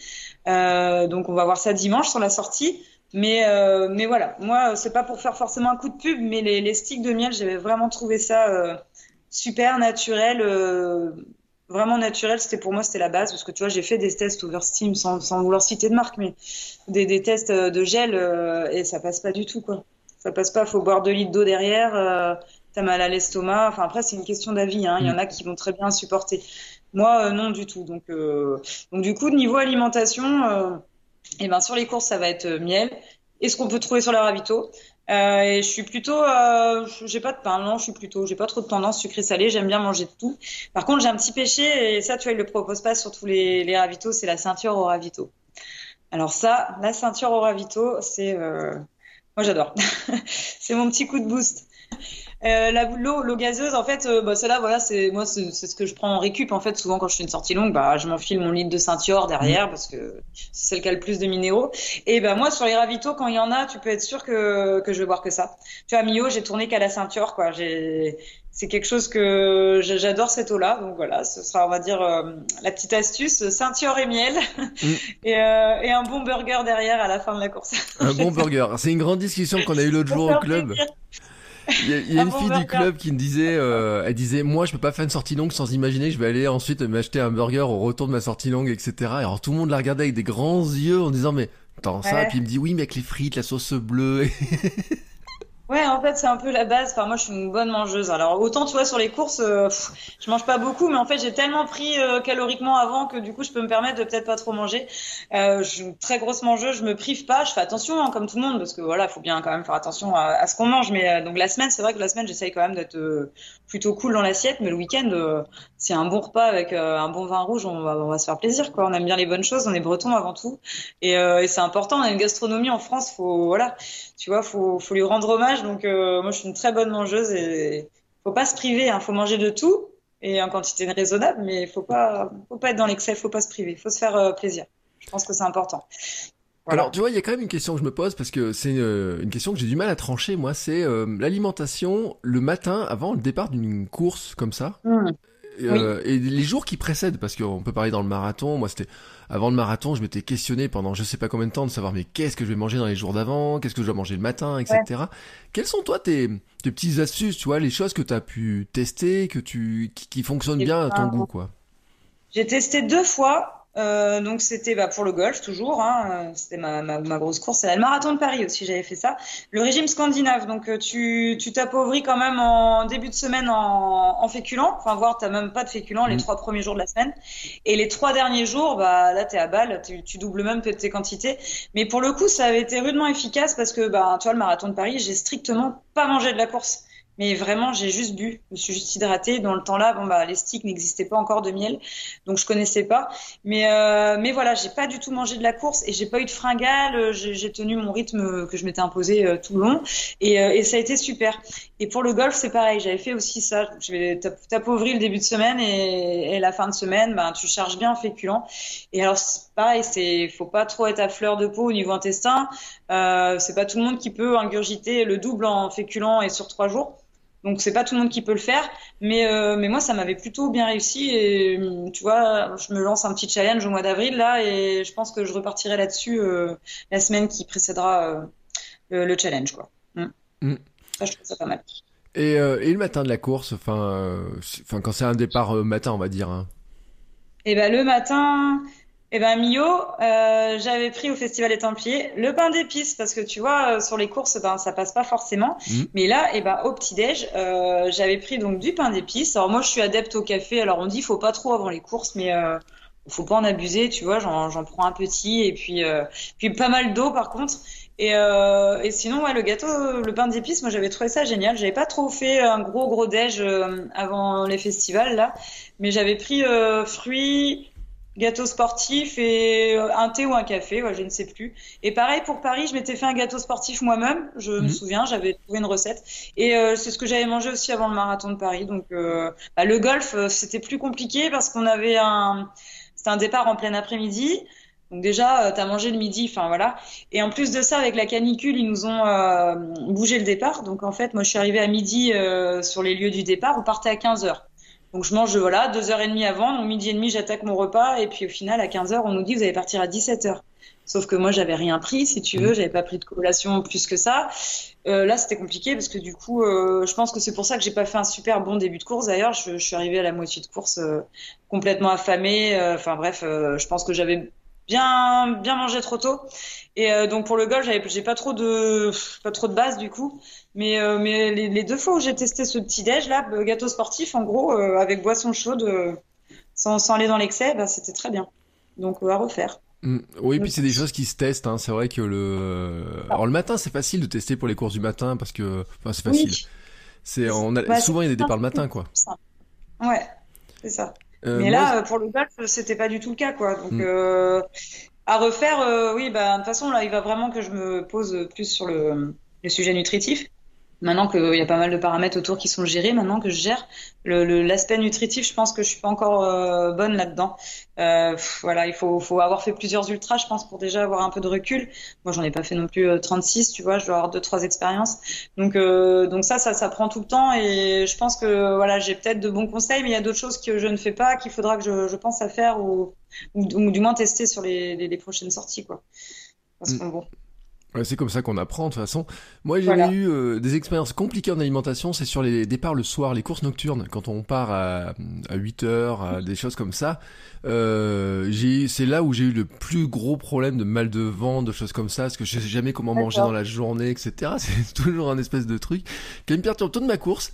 Euh, donc on va voir ça dimanche sur la sortie. Mais, euh, mais voilà, moi, c'est pas pour faire forcément un coup de pub, mais les, les sticks de miel, j'avais vraiment trouvé ça super naturel, vraiment naturel. C'était pour moi, c'était la base, parce que tu vois, j'ai fait des tests over Steam sans, sans vouloir citer de marque, mais des, des tests de gel et ça passe pas du tout, quoi. Ça passe pas, faut boire 2 litres d'eau derrière, t'as mal à l'estomac. Enfin, après, c'est une question d'avis, hein. Il y en a qui vont très bien supporter. Moi, non du tout. Donc, donc du coup, niveau alimentation et ben sur les courses, ça va être euh, miel et ce qu'on peut trouver sur les ravito. Euh, et je suis plutôt, euh, j'ai pas de pain, non, je suis plutôt, j'ai pas trop de tendance sucré-salé, j'aime bien manger de tout. Par contre, j'ai un petit péché et ça, tu vois, il le propose pas sur tous les, les ravitaux, c'est la ceinture au ravito. Alors ça, la ceinture au ravito, c'est, euh... moi j'adore. c'est mon petit coup de boost. Euh, la l'eau, l'eau gazeuse, en fait, euh, bah, celle-là, voilà, c'est moi, c'est ce que je prends en récup. En fait, souvent quand je fais une sortie longue, bah, je m'enfile mon litre de ceinture derrière parce que c'est celle qui a le plus de minéraux. Et bah moi, sur les ravitaux, quand il y en a, tu peux être sûr que que je vais boire que ça. Tu vois, Mio, j'ai tourné qu'à la ceinture, quoi. J'ai c'est quelque chose que j'adore cette eau-là. Donc voilà, ce sera, on va dire, euh, la petite astuce ceinture et miel mm. et, euh, et, un bon burger derrière à la fin de la course. Un bon burger. C'est une grande discussion qu'on a eu l'autre jour au club. Il y a, y a une fille du club qui me disait, euh, elle disait, moi je peux pas faire une sortie longue sans imaginer que je vais aller ensuite m'acheter un burger au retour de ma sortie longue, etc. Et alors tout le monde la regardait avec des grands yeux en disant, mais attends ça, et puis il me dit, oui mais avec les frites, la sauce bleue. Ouais, en fait, c'est un peu la base. Enfin, moi, je suis une bonne mangeuse. Alors, autant, tu vois, sur les courses, euh, je mange pas beaucoup, mais en fait, j'ai tellement pris euh, caloriquement avant que du coup, je peux me permettre de peut-être pas trop manger. Euh, je suis une très grosse mangeuse, je me prive pas, je fais attention, hein, comme tout le monde, parce que voilà, faut bien quand même faire attention à, ce qu'on mange. Mais euh, donc, la semaine, c'est vrai que la semaine, j'essaye quand même d'être plutôt cool dans l'assiette, mais le week-end, c'est un bon repas avec un bon vin rouge, on va, on va se faire plaisir, quoi. On aime bien les bonnes choses, on est breton avant tout, et, et c'est important. On a une gastronomie en France, faut voilà tu vois, faut, faut lui rendre hommage. Donc, euh, moi, je suis une très bonne mangeuse et faut pas se priver. Hein. Faut manger de tout et en quantité raisonnable, mais faut pas, faut pas être dans l'excès. Faut pas se priver. Faut se faire euh, plaisir. Je pense que c'est important. Alors, tu vois, il y a quand même une question que je me pose parce que c'est euh, une, question que j'ai du mal à trancher. Moi, c'est l'alimentation le matin avant le départ d'une course comme ça. Mmh. Euh, et les jours qui précèdent, parce qu'on peut parler dans le marathon, moi c'était avant le marathon, je m'étais questionné pendant je sais pas combien de temps de savoir mais qu'est-ce que je vais manger dans les jours d'avant, qu'est-ce que je dois manger le matin, etc. Quelles sont toi tes, tes petites astuces, tu vois, les choses que tu as pu tester, que tu qui, qui fonctionnent bien à ton goût, quoi? J'ai testé deux fois euh, donc c'était bah, pour le golf toujours, hein, euh, c'était ma, ma, ma, grosse course. C'est le marathon de Paris aussi, j'avais fait ça. Le régime scandinave, donc euh, tu tu t'appauvris quand même en début de semaine en, en féculents, enfin voire t'as même pas de féculents les mmh. trois premiers jours de la semaine. Et les trois derniers jours, bah là t'es à balle, tu, tu doubles même tes quantités. Mais pour le coup, ça avait été rudement efficace parce que bah tu vois le marathon de Paris, j'ai strictement pas mangé de la course. Mais vraiment, j'ai juste bu. Je me suis juste hydratée. Dans le temps-là, bon bah les sticks n'existaient pas encore de miel, donc je connaissais pas. Mais euh, mais voilà, j'ai pas du tout mangé de la course et j'ai pas eu de fringale. J'ai tenu mon rythme que je m'étais imposé euh, tout le long et, euh, et ça a été super. Et pour le golf, c'est pareil. J'avais fait aussi ça. T'appauvrir le début de semaine et, la fin de semaine, ben tu charges bien en féculent. Et alors pareil, c'est faut pas trop être à fleur de peau au niveau intestin. Euh, c'est pas tout le monde qui peut ingurgiter le double en féculent et sur trois jours. Donc c'est pas tout le monde qui peut le faire, mais euh, mais moi ça m'avait plutôt bien réussi et tu vois, je me lance un petit challenge au mois d'avril là et je pense que je repartirai là-dessus euh, la semaine qui précédera euh, le, le, challenge quoi. Mm. Mm. Ça je trouve ça pas mal. Et, et le matin de la course, enfin enfin quand c'est un départ matin on va dire. Hein. Et eh ben le matin, eh ben Mio, euh, j'avais pris au Festival des Templiers le pain d'épices parce que tu vois euh, sur les courses ben ça passe pas forcément. Mmh. Mais là eh ben au petit déj euh, j'avais pris donc du pain d'épices. Alors moi je suis adepte au café. Alors on dit faut pas trop avant les courses mais euh, faut pas en abuser. Tu vois j'en prends un petit et puis euh, puis pas mal d'eau par contre. Et, euh, et sinon ouais le gâteau le pain d'épices moi j'avais trouvé ça génial. J'avais pas trop fait un gros gros déj avant les festivals là mais j'avais pris fruits gâteau sportif et euh, un thé ou un café, ouais, je ne sais plus. Et pareil pour Paris, je m'étais fait un gâteau sportif moi-même, je me mhm. souviens, j'avais trouvé une recette. Et euh, c'est ce que j'avais mangé aussi avant le marathon de Paris. Donc euh, bah, le golf, euh, c'était plus compliqué parce qu'on avait un, c'était un départ en plein après-midi. Donc déjà, tu as mangé le midi, enfin voilà. Et en plus de ça, avec la canicule, ils nous ont euh, bougé le départ. Donc en fait, moi, je suis arrivée à midi sur les lieux du départ. On partait à 15 heures. Donc je mange voilà deux heures et demie avant, donc midi et demi j'attaque mon repas et puis au final à 15 heures on nous dit vous allez partir à 17 heures. Sauf que moi, j'avais rien pris, si tu veux, Mhm. j'avais pas pris de collation plus que ça. Euh, là, c'était compliqué parce que du coup, euh, je pense que c'est pour ça que j'ai pas fait un super bon début de course. D'ailleurs, je, je suis arrivée à la moitié de course euh, complètement affamée. Euh, Enfin bref, euh, je pense que j'avais bien bien mangé trop tôt. Et euh, donc pour le golf, j'ai pas trop de pas trop de base du coup. Mais euh, mais les, les deux fois où j'ai testé ce petit déj là, euh, gâteau sportif en gros euh, avec boisson chaude, sans sans aller dans l'excès, bah, c'était très bien. Donc à refaire. Mm. Oui, puis c'est des choses qui se testent. Hein. C'est vrai que le, alors le matin, c'est facile de tester pour les courses du matin parce que, enfin, c'est facile. Oui. C'est, on a, Bah, souvent il y a des départs le matin, quoi. ça. Ouais, c'est ça. Euh, Mais là, pour le golf, c'était pas du tout le cas, quoi. Donc, Mm. euh, à refaire, euh, oui, bah, de toute façon, là, il va vraiment que je me pose plus sur le, le sujet nutritif. Maintenant qu'il y a pas mal de paramètres autour qui sont gérés, maintenant que je gère le, le- l'aspect nutritif, je pense que je suis pas encore euh, bonne là-dedans. Euh, voilà, il faut, faut avoir fait plusieurs ultras, je pense, pour déjà avoir un peu de recul. Moi, j'en ai pas fait non plus euh, 36, tu vois, je dois avoir deux, trois expériences. Donc, euh, donc ça, ça, ça prend tout le temps et je pense que voilà, j'ai peut-être de bons conseils, mais il y a d'autres choses que je ne fais pas, qu'il faudra que je, je pense à faire ou, ou, ou du moins tester sur les, les, les prochaines sorties, quoi. Parce Mm. que bon, Ouais, c'est comme ça qu'on apprend de toute façon. Moi, j'ai Voilà. eu euh, des expériences compliquées en alimentation, c'est sur les départs le soir, les courses nocturnes, quand on part à, à 8 heures, à des choses comme ça. Euh, c'est là où j'ai eu le plus gros problème de mal de ventre, de choses comme ça, parce que je sais jamais comment manger dans la journée, etc. C'est toujours un espèce de truc qui me perturbe toute ma course.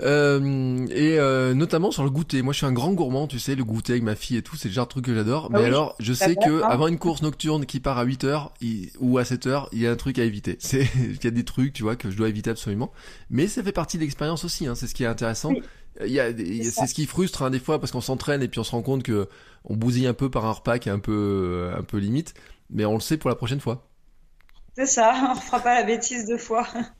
Euh, et euh, notamment sur le goûter. Moi, je suis un grand gourmand, tu sais, le goûter avec ma fille et tout, c'est le genre de truc que j'adore. Ah Mais oui, alors, je sais que avant une course nocturne qui part à 8 heures il- ou à 7 heures, il y a un truc à éviter. C'est, il y a des trucs, tu vois, que je dois éviter absolument. Mais ça fait partie de l'expérience aussi, hein, c'est ce qui est intéressant. Oui. Il y a, C'est ce qui frustre hein, des fois parce qu'on s'entraîne et puis on se rend compte que on bousille un peu par un repas qui est un peu, un peu limite. Mais on le sait pour la prochaine fois. c'est ça, on fera pas la bêtise deux fois.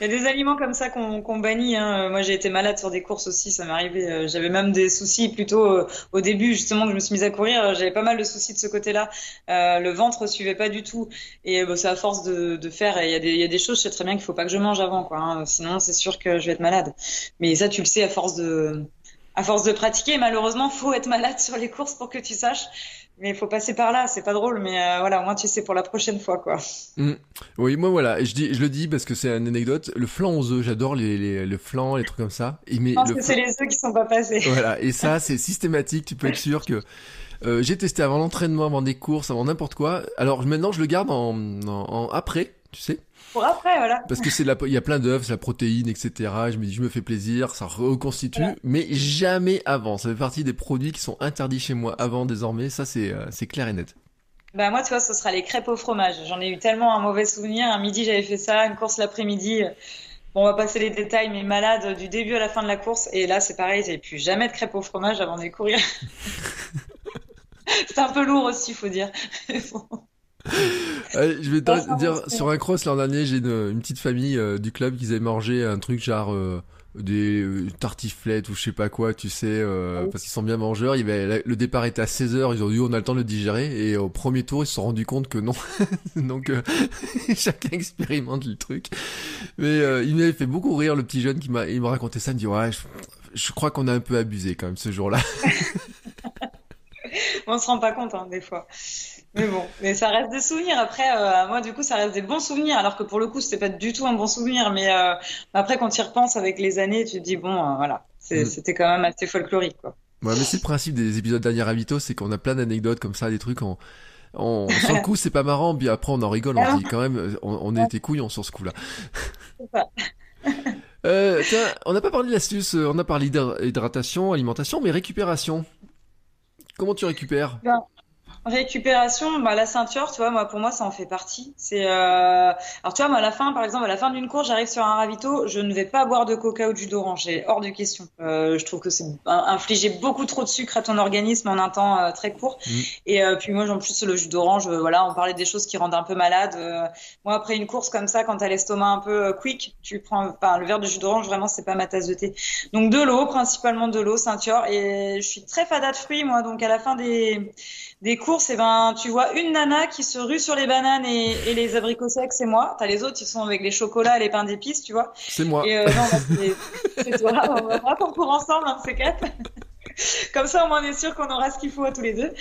Il y a des aliments comme ça qu'on qu'on bannit. Hein. Moi, j'ai été malade sur des courses aussi, ça m'est arrivé. Euh, J'avais même des soucis plutôt euh, au début, justement, que je me suis mise à courir. euh, J'avais pas mal de soucis de ce côté-là. Euh, le ventre suivait pas du tout. Et euh, c'est à force de, de faire. Il y, a des- il y a des choses, je sais très bien qu'il faut pas que je mange avant, quoi. hein. Sinon, c'est sûr que je vais être malade. Mais ça, tu le sais à force de, à force de pratiquer. Malheureusement, faut être malade sur les courses pour que tu saches. Mais il faut passer par là. C'est pas drôle, mais euh, voilà, au moins tu sais pour la prochaine fois, quoi. Mm. Oui, moi voilà, je, dis, je le dis parce que c'est une anecdote. Le flan aux œufs, j'adore les, les, le flan, les trucs comme ça. Et mais Je pense le que flan- c'est les œufs qui sont pas passés. Voilà, et ça c'est systématique, tu peux être sûr que euh, j'ai testé avant l'entraînement, avant des courses, avant n'importe quoi. Alors maintenant je le garde en, en, en après, tu sais, Pour après, voilà. parce que c'est la, il y a plein d'œufs, c'est la protéine, etc. Je me dis je me fais plaisir, ça reconstitue, Voilà. mais jamais avant. Ça fait partie des produits qui sont interdits chez moi avant désormais. Ça c'est euh, c'est clair et net. Bah moi, tu vois, ce sera les crêpes au fromage. J'en ai eu tellement un mauvais souvenir. Un midi, j'avais fait ça, une course l'après-midi. Bon, on va passer les détails, mais malade du début à la fin de la course. Et là, c'est pareil, j'avais plus jamais de crêpes au fromage avant de courir. C'est un peu lourd aussi, faut dire. Je vais te Ah, ça dire, sur un cross l'an dernier, j'ai une, une petite famille euh, du club qui avaient mangé un truc genre euh, des euh, tartiflettes ou je sais pas quoi, tu sais, euh, Oui. parce qu'ils sont bien mangeurs. Il y avait, la- le départ était à 16h, ils ont dit on a le temps de le digérer, et au premier tour ils se sont rendus compte que non. Donc chacun expérimente le truc. Mais il m'avait fait beaucoup rire le petit jeune qui m'a il m'a raconté ça, il me dit ouais, je, je crois qu'on a un peu abusé quand même ce jour-là. On se rend pas compte, hein, des fois. Mais bon, mais ça reste des souvenirs. Après, euh, moi, du coup, ça reste des bons souvenirs, alors que pour le coup, c'était pas du tout un bon souvenir. Mais euh, après, quand tu y repenses avec les années, tu te dis bon, euh, voilà, Mm. c'était quand même assez folklorique, quoi. Ouais, mais c'est le principe des épisodes dernier Avito, c'est qu'on a plein d'anecdotes comme ça, des trucs en, on, sur le coup c'est pas marrant, puis après on en rigole, on dit quand même, on, on était couillons sur ce coup-là. Euh, tiens, on n'a pas parlé euh, on a parlé d'hydratation, alimentation, mais récupération. Comment tu récupères? Récupération, bah, la ceinture, tu vois, moi, pour moi, ça en fait partie. C'est, euh... alors, tu vois, moi, à la fin, par exemple, à la fin d'une course, j'arrive sur un ravito, je ne vais pas boire de coca ou de jus d'orange, c'est hors de question. Euh, je trouve que c'est infliger beaucoup trop de sucre à ton organisme en un temps euh, très court. Mm. Et euh, puis moi, en plus, le jus d'orange, euh, voilà, on parlait des choses qui rendent un peu malade. Euh, moi, après une course comme ça, quand t'as l'estomac un peu euh, quick, tu prends, enfin, le verre de jus d'orange, vraiment, c'est pas ma tasse de thé. Donc de l'eau, principalement de l'eau, ceinture. Et je suis très fada de fruits, moi, donc à la fin des des courses, et ben, tu vois une nana qui se rue sur les bananes et, et les abricots secs, c'est moi. T'as les autres, ils sont avec les chocolats et les pains d'épices, tu vois. C'est moi. Et euh, non, bah, c'est toi. On va court ensemble, hein, ces quatre. Comme ça, au moins, on est sûr qu'on aura ce qu'il faut à tous les deux.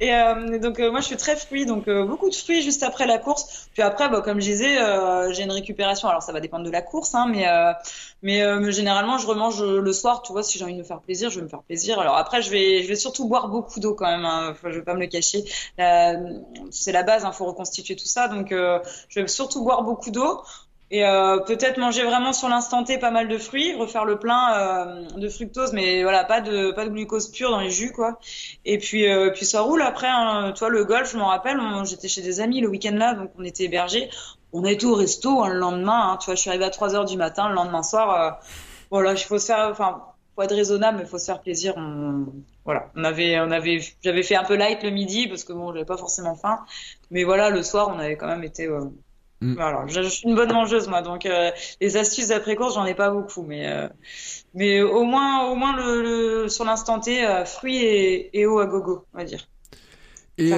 Et donc, moi, je suis très fruit, donc beaucoup de fruits juste après la course. Puis après, bah, comme je disais, j'ai une récupération. Alors, ça va dépendre de la course, hein, mais mais, généralement, je remange le soir. Tu vois, si j'ai envie de me faire plaisir, je vais me faire plaisir. Alors après, je vais je vais surtout boire beaucoup d'eau quand même. Hein. Je vais pas me le cacher. C'est la base. Il hein, faut reconstituer tout ça. Donc, je vais surtout boire beaucoup d'eau. Et euh, peut-être manger vraiment sur l'instant T pas mal de fruits, refaire le plein euh, de fructose, mais voilà, pas de pas de glucose pur dans les jus quoi. Et puis euh, puis ça roule après. Hein. Toi le golf, je m'en rappelle, j'étais chez des amis le week-end là, donc on était hébergés. On été au resto hein, le lendemain. Hein. Tu vois, je suis arrivée à 3 heures du matin le lendemain soir. voilà, il faut se faire, enfin, faut être raisonnable, mais faut se faire plaisir. voilà, on avait on avait, j'avais fait un peu light le midi parce que bon, j'avais pas forcément faim, mais voilà, le soir, on avait quand même été Mm. Voilà, je, suis une bonne mangeuse moi, donc euh, les astuces d'après course, j'en ai pas beaucoup, mais euh, mais au moins au moins le, sur l'instant T, euh, fruits et, et, eau à gogo, on va dire. Et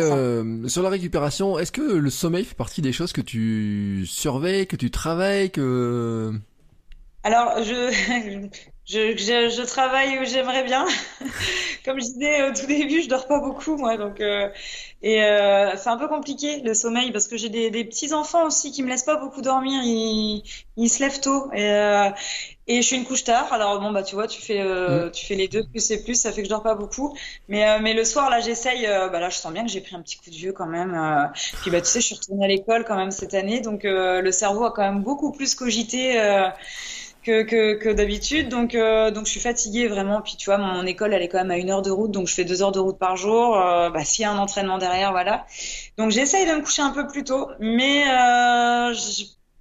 sur la récupération, est-ce que le sommeil fait partie des choses que tu surveilles, que tu travailles, que alors, je, je, je, je, travaille où j'aimerais bien. Comme je disais au tout début, je dors pas beaucoup, moi. Donc, euh, et euh, c'est un peu compliqué le sommeil parce que j'ai des, des, petits enfants aussi qui me laissent pas beaucoup dormir. Ils, ils se lèvent tôt et, euh, et je suis une couche tard. Alors bon bah tu vois, tu fais euh, mm. tu fais les deux plus et plus, ça fait que je dors pas beaucoup. Mais euh, mais le soir là, j'essaye. Euh, bah là, je sens bien que j'ai pris un petit coup de vieux quand même. puis bah tu sais, je suis retournée à l'école quand même cette année, donc le cerveau a quand même beaucoup plus cogité que, que, que d'habitude. Donc, euh, donc je suis fatiguée vraiment. Puis tu vois, mon école, elle est quand même à une heure de route, donc je fais deux heures de route par jour. Euh, bah, s'il y a un entraînement derrière, voilà. Donc j'essaye de me coucher un peu plus tôt, mais euh,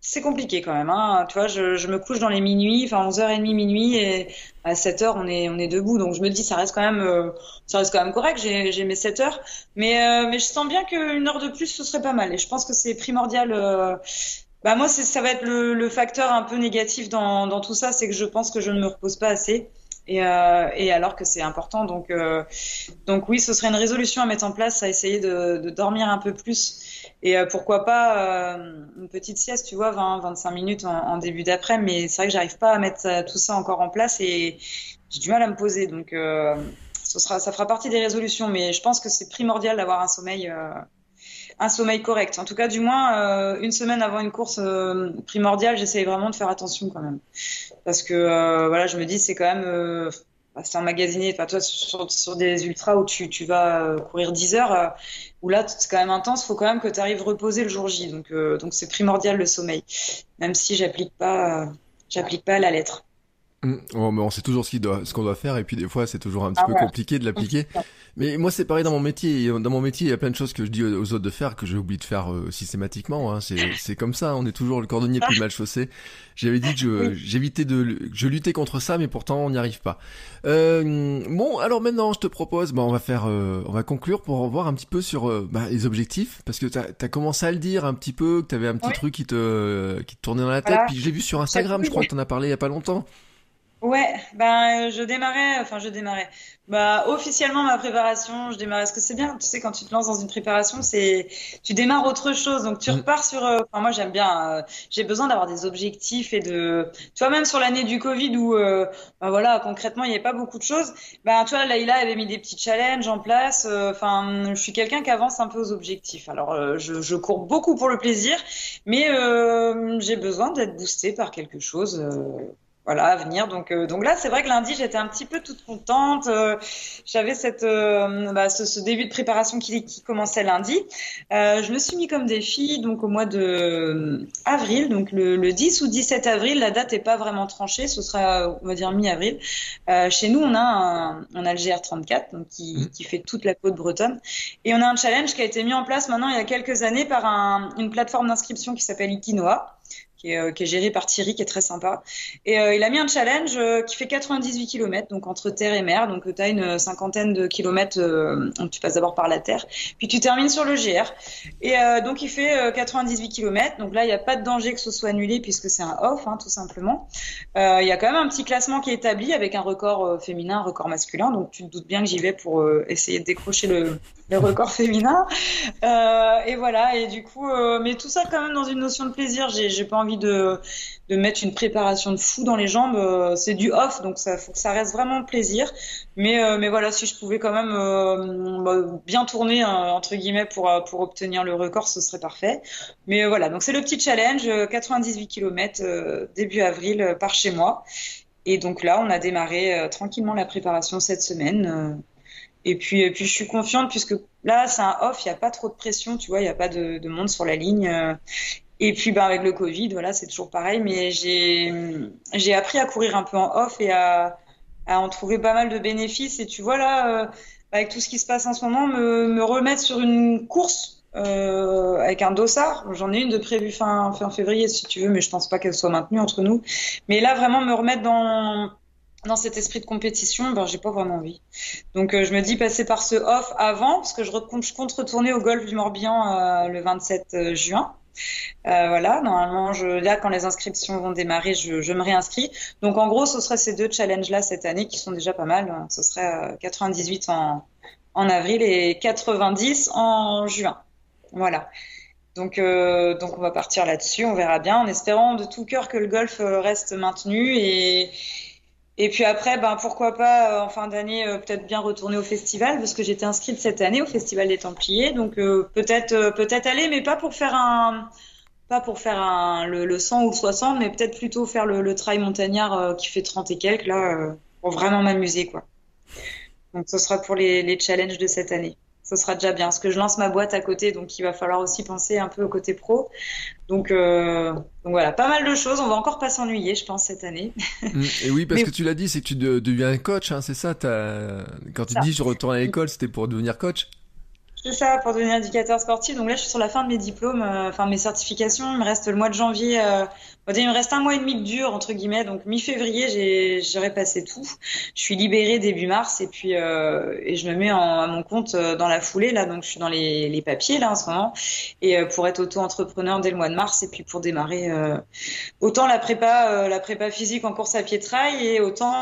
c'est compliqué quand même. Hein. Tu vois, je, je, me couche dans les minuit, enfin 11h30 minuit, et à 7h on est on est debout. Donc je me dis ça reste quand même euh, ça reste quand même correct. J'ai mes 7 heures, mais euh, mais je sens bien qu'une heure de plus ce serait pas mal. Et je pense que c'est primordial euh, bah moi, ça va être le, le, facteur un peu négatif dans, dans tout ça, c'est que je pense que je ne me repose pas assez. Et, euh, et alors que c'est important. Donc, euh, donc oui, ce serait une résolution à mettre en place, à essayer de, de dormir un peu plus. Et euh, pourquoi pas euh, une petite sieste, tu vois, 20, 25 minutes en, en début d'après. Mais c'est vrai que j'arrive pas à mettre tout ça encore en place et j'ai du mal à me poser. Donc, ce sera, ça fera partie des résolutions. Mais je pense que c'est primordial d'avoir un sommeil un sommeil correct. En tout cas, du moins, euh, une semaine avant une course euh, primordiale, j'essaye vraiment de faire attention quand même. Parce que, euh, voilà, je me dis, c'est quand même... Bah, c'est emmagasiné, enfin, toi, sur, sur, des ultras où tu, tu vas courir 10 heures, où là, c'est quand même intense, faut quand même que tu arrives reposer le jour J. Donc, donc c'est primordial le sommeil. Même si j'applique pas, j'applique pas la lettre. Mmh. mais on sait toujours ce qu'on doit, doit, faire et puis des fois c'est toujours un petit ah peu compliqué de l'appliquer. Mais moi c'est pareil dans mon métier. Dans mon métier il y a plein de choses que je dis aux autres de faire que j'ai oublié de faire euh, systématiquement. Hein. C'est comme ça. On est toujours le cordonnier plus mal chaussé. J'avais dit que j'évitais de je luttais contre ça, mais pourtant on n'y arrive pas. Euh, bon alors maintenant je te propose, bah, on va faire, euh, on va conclure pour voir un petit peu sur euh, bah, les objectifs parce que t'as as commencé à le dire un petit peu, que t'avais un petit truc qui te qui te tournait dans la tête. Puis j'ai vu sur Instagram, je crois que t'en as parlé il y a pas longtemps. Ouais, ben je démarrais, enfin je démarrais. Bah officiellement ma préparation, je démarrais. Parce que c'est bien, tu sais, quand tu te lances dans une préparation, c'est tu démarres autre chose. Donc tu mm. repars sur. Euh, enfin moi j'aime bien. Euh, j'ai besoin d'avoir des objectifs et de. Tu vois même sur l'année du Covid où, euh, ben voilà, concrètement il n'y avait pas beaucoup de choses. Ben tu vois, Laïla avait mis des petits challenges en place. Enfin, je suis quelqu'un qui avance un peu aux objectifs. Alors je, je cours beaucoup pour le plaisir, mais j'ai besoin d'être boosté par quelque chose voilà à venir. Donc euh, donc là c'est vrai que lundi j'étais un petit peu toute contente. Euh, j'avais cette euh, bah, ce, ce, début de préparation qui, qui commençait lundi. Je me suis mis comme défi donc au mois de avril donc le, le 10 ou 17 avril la date est pas vraiment tranchée ce sera on va dire mi avril chez nous on a un, on a le GR34 donc qui, mmh. qui fait toute la côte bretonne. Et on a un challenge qui a été mis en place maintenant il y a quelques années par un, une plateforme d'inscription qui s'appelle Ikinoa qui est, euh, qui est, géré par Thierry, qui est très sympa. Et euh, il a mis un challenge euh, qui fait 98 km, donc entre terre et mer. Donc tu as une cinquantaine de kilomètres, donc tu passes d'abord par la terre, puis tu termines sur le GR. Et donc il fait 98 km. Donc là, il n'y a pas de danger que ce soit annulé puisque c'est un off, hein, tout simplement. Il y a quand même un petit classement qui est établi avec un record féminin, un record masculin. Donc tu te doutes bien que j'y vais pour essayer de décrocher le, le record féminin. et voilà. Et du coup, mais tout ça quand même dans une notion de plaisir. J'ai pas envie de, mettre une préparation de fou dans les jambes. Euh, c'est du off, donc ça faut que ça reste vraiment plaisir. Mais, euh, mais voilà, si je pouvais quand même euh, bah, bien tourner entre guillemets pour pour obtenir le record, ce serait parfait. Mais voilà, donc c'est le petit challenge, 98 km début avril par chez moi. Et donc là, on a démarré tranquillement la préparation cette semaine. Et puis, puis je suis confiante puisque là, c'est un off, il n'y a pas trop de pression, tu vois, il n'y a pas de, monde sur la ligne. Et puis bah, avec le Covid, voilà, c'est toujours pareil, mais j'ai j'ai appris à courir un peu en off et à, à en trouver pas mal de bénéfices. Et tu vois là, euh, avec tout ce qui se passe en ce moment, me, me remettre sur une course euh, avec un dossard. J'en ai une de prévue fin, fin février si tu veux, mais je pense pas qu'elle soit maintenue entre nous. Mais là vraiment me remettre dans dans cet esprit de compétition, ben j'ai pas vraiment envie. Donc euh, je me dis passer par ce off avant, parce que je, je compte retourner au golf du Morbihan euh, le 27 euh, juin. Euh, voilà, normalement, je, là, quand les inscriptions vont démarrer, je, me réinscris. Donc, en gros, ce serait ces deux challenges-là cette année qui sont déjà pas mal. Ce serait 98 en, en avril et 90 en juin. Voilà. Donc, euh, donc on va partir là-dessus, on verra bien, en espérant de tout cœur que le golf reste maintenu et, et puis après, ben pourquoi pas euh, en fin d'année euh, peut-être bien retourner au festival parce que j'étais inscrite cette année au festival des Templiers, donc euh, peut-être peut-être aller, mais pas pour faire un pas pour faire un, le, le 100 ou le 60, mais peut-être plutôt faire le, le trail montagnard qui fait 30 et quelques là pour vraiment m'amuser quoi. Donc ce sera pour les, les challenges de cette année ce sera déjà bien. Parce que je lance ma boîte à côté, donc il va falloir aussi penser un peu au côté pro. Donc, euh, donc voilà, pas mal de choses. On va encore pas s'ennuyer, je pense, cette année. Mm. et oui, parce que tu l'as dit, c'est que tu deviens coach, hein, c'est ça Quand tu dis je retourne à l'école, c'était pour devenir coach c'est ça, pour devenir éducateur sportif. Donc là, je suis sur la fin de mes diplômes, euh, enfin mes certifications. Il me reste le mois de janvier euh, il me reste un mois et demi de dur, entre guillemets. Donc, mi-février, j'aurais passé tout. Je suis libérée début mars et puis euh, et je me mets en, à mon compte euh, dans la foulée. Là, donc, je suis dans les, les papiers, là, en ce moment. Et euh, pour être auto-entrepreneur dès le mois de mars et puis pour démarrer euh, autant la prépa, euh, la prépa physique en course à pied trail et autant,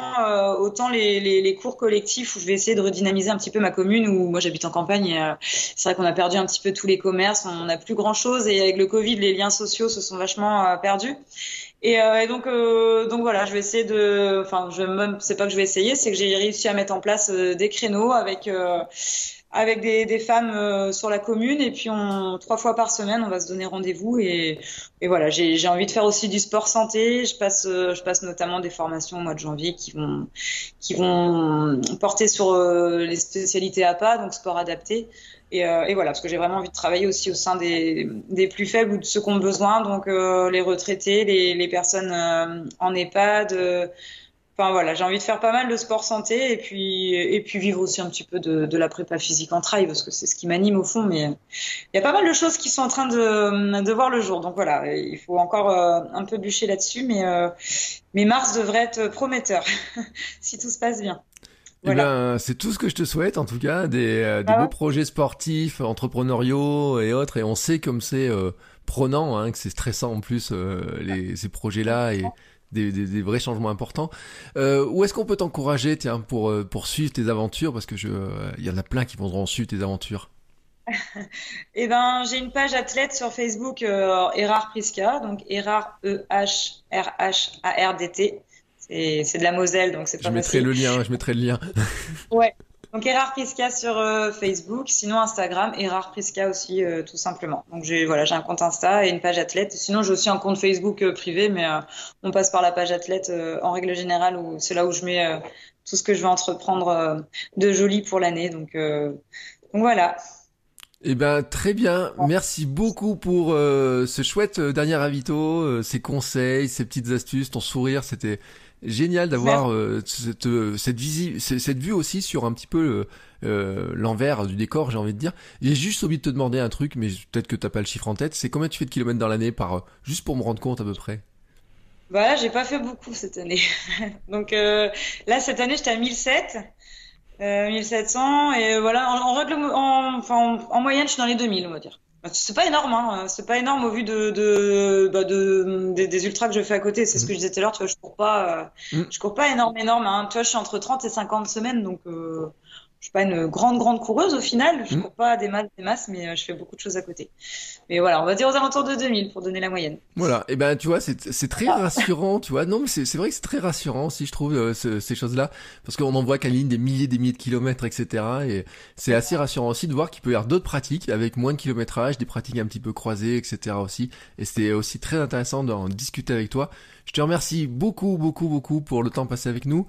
autant les, les, cours collectifs où je vais essayer de redynamiser un petit peu ma commune où moi, j'habite en campagne. c'est vrai qu'on a perdu un petit peu tous les commerces. On n'a plus grand-chose et avec le Covid, les liens sociaux se sont vachement perdus. Et, euh, euh, donc voilà, je vais essayer de, enfin, je même, c'est pas que je vais essayer, c'est que j'ai réussi à mettre en place euh, des créneaux avec avec des, femmes sur la commune et puis trois fois par semaine, on va se donner rendez-vous et, et voilà, j'ai, j'ai envie de faire aussi du sport santé. Je passe, je passe notamment des formations au mois de janvier qui vont qui vont porter sur les spécialités APA, donc sport adapté. Et, euh, et, voilà, parce que j'ai vraiment envie de travailler aussi au sein des, plus faibles ou de ceux qui ont besoin, donc euh, les retraités, les, personnes euh, en EHPAD. Enfin voilà, j'ai envie de faire pas mal de sport santé et puis vivre aussi un petit peu de, la prépa physique en trail parce que c'est ce qui m'anime au fond. Mais il y a pas mal de choses qui sont en train de, voir le jour. Donc voilà, il faut encore un peu bûcher là-dessus, mais mars devrait être prometteur si tout se passe bien. Eh ben, c'est tout ce que je te souhaite, en tout cas, des, euh, des ah beaux projets sportifs, entrepreneuriaux et autres. Et on sait comme c'est euh, prenant, hein, que c'est stressant en plus euh, les, ces projets-là et des, des, des, vrais changements importants. Euh, où est-ce qu'on peut t'encourager, tiens, pour pour suivre tes aventures, parce que je, il y en a plein qui vont suivre tes aventures. eh ben, j'ai une page athlète sur Facebook, Erard Priska, donc Erard E H R H A R D T. C'est de la Moselle, donc c'est pas Je mettrai le lien, je mettrai le lien. ouais. Donc Erard Priska sur euh, Facebook, sinon Instagram, Erard Priska aussi euh, tout simplement. Donc j'ai voilà, j'ai un compte Insta et une page athlète. Sinon j'ai aussi un compte Facebook euh, privé, mais on passe par la page athlète en règle générale où c'est là où je mets tout ce que je vais entreprendre de joli pour l'année. Donc, donc voilà. Eh ben très bien, merci beaucoup pour ce chouette dernier avito, ces conseils, ces petites astuces, ton sourire, c'était génial d'avoir euh, cette euh, cette, cette vue aussi sur un petit peu euh, l'envers du décor, j'ai envie de dire. J'ai juste envie de te demander un truc, mais peut-être que t'as pas le chiffre en tête. C'est combien tu fais de kilomètres dans l'année par juste pour me rendre compte à peu près? Bah j'ai pas fait beaucoup cette année. Donc là cette année j'étais à 1007. 1700 et voilà en, règle en, en, en, moyenne je suis dans les 2000 on va dire c'est pas énorme, hein. c'est pas énorme au vu de, de, bah de des, des, ultras que je fais à côté. C'est ce que je disais tout à l'heure. Tu vois, je cours pas, euh, mm. je cours pas énorme, énorme. Hein. Tu vois, je suis entre 30 et 50 semaines, donc euh, je suis pas une grande, grande coureuse au final. Je Mm. cours pas des masses, des masses, mais euh, je fais beaucoup de choses à côté. Mais voilà, on va dire aux alentours de 2000 pour donner la moyenne. Voilà, et ben tu vois, c'est très rassurant, tu vois. Non, mais c'est vrai que c'est très rassurant aussi, je trouve, euh, ce- ces choses-là, parce qu'on en voit qu'à ligne des milliers, des milliers de kilomètres, etc. Et c'est assez rassurant aussi de voir qu'il peut y avoir d'autres pratiques avec moins de kilométrage, des pratiques un petit peu croisées, etc. aussi. Et c'était aussi très intéressant d'en discuter avec toi. Je te remercie beaucoup, beaucoup, beaucoup pour le temps passé avec nous.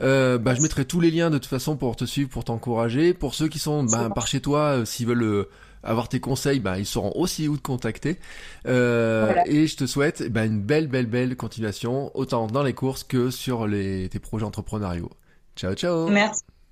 Euh, bah, je mettrai tous les liens de toute façon pour te suivre, pour t'encourager. Pour ceux qui sont bah, par chez toi, euh, s'ils veulent euh, avoir tes conseils, bah, ils sauront aussi où te contacter. Voilà. Et je te souhaite bah, une belle, belle, belle continuation, autant dans les courses que sur les, tes projets entrepreneuriaux. Ciao, ciao Merci.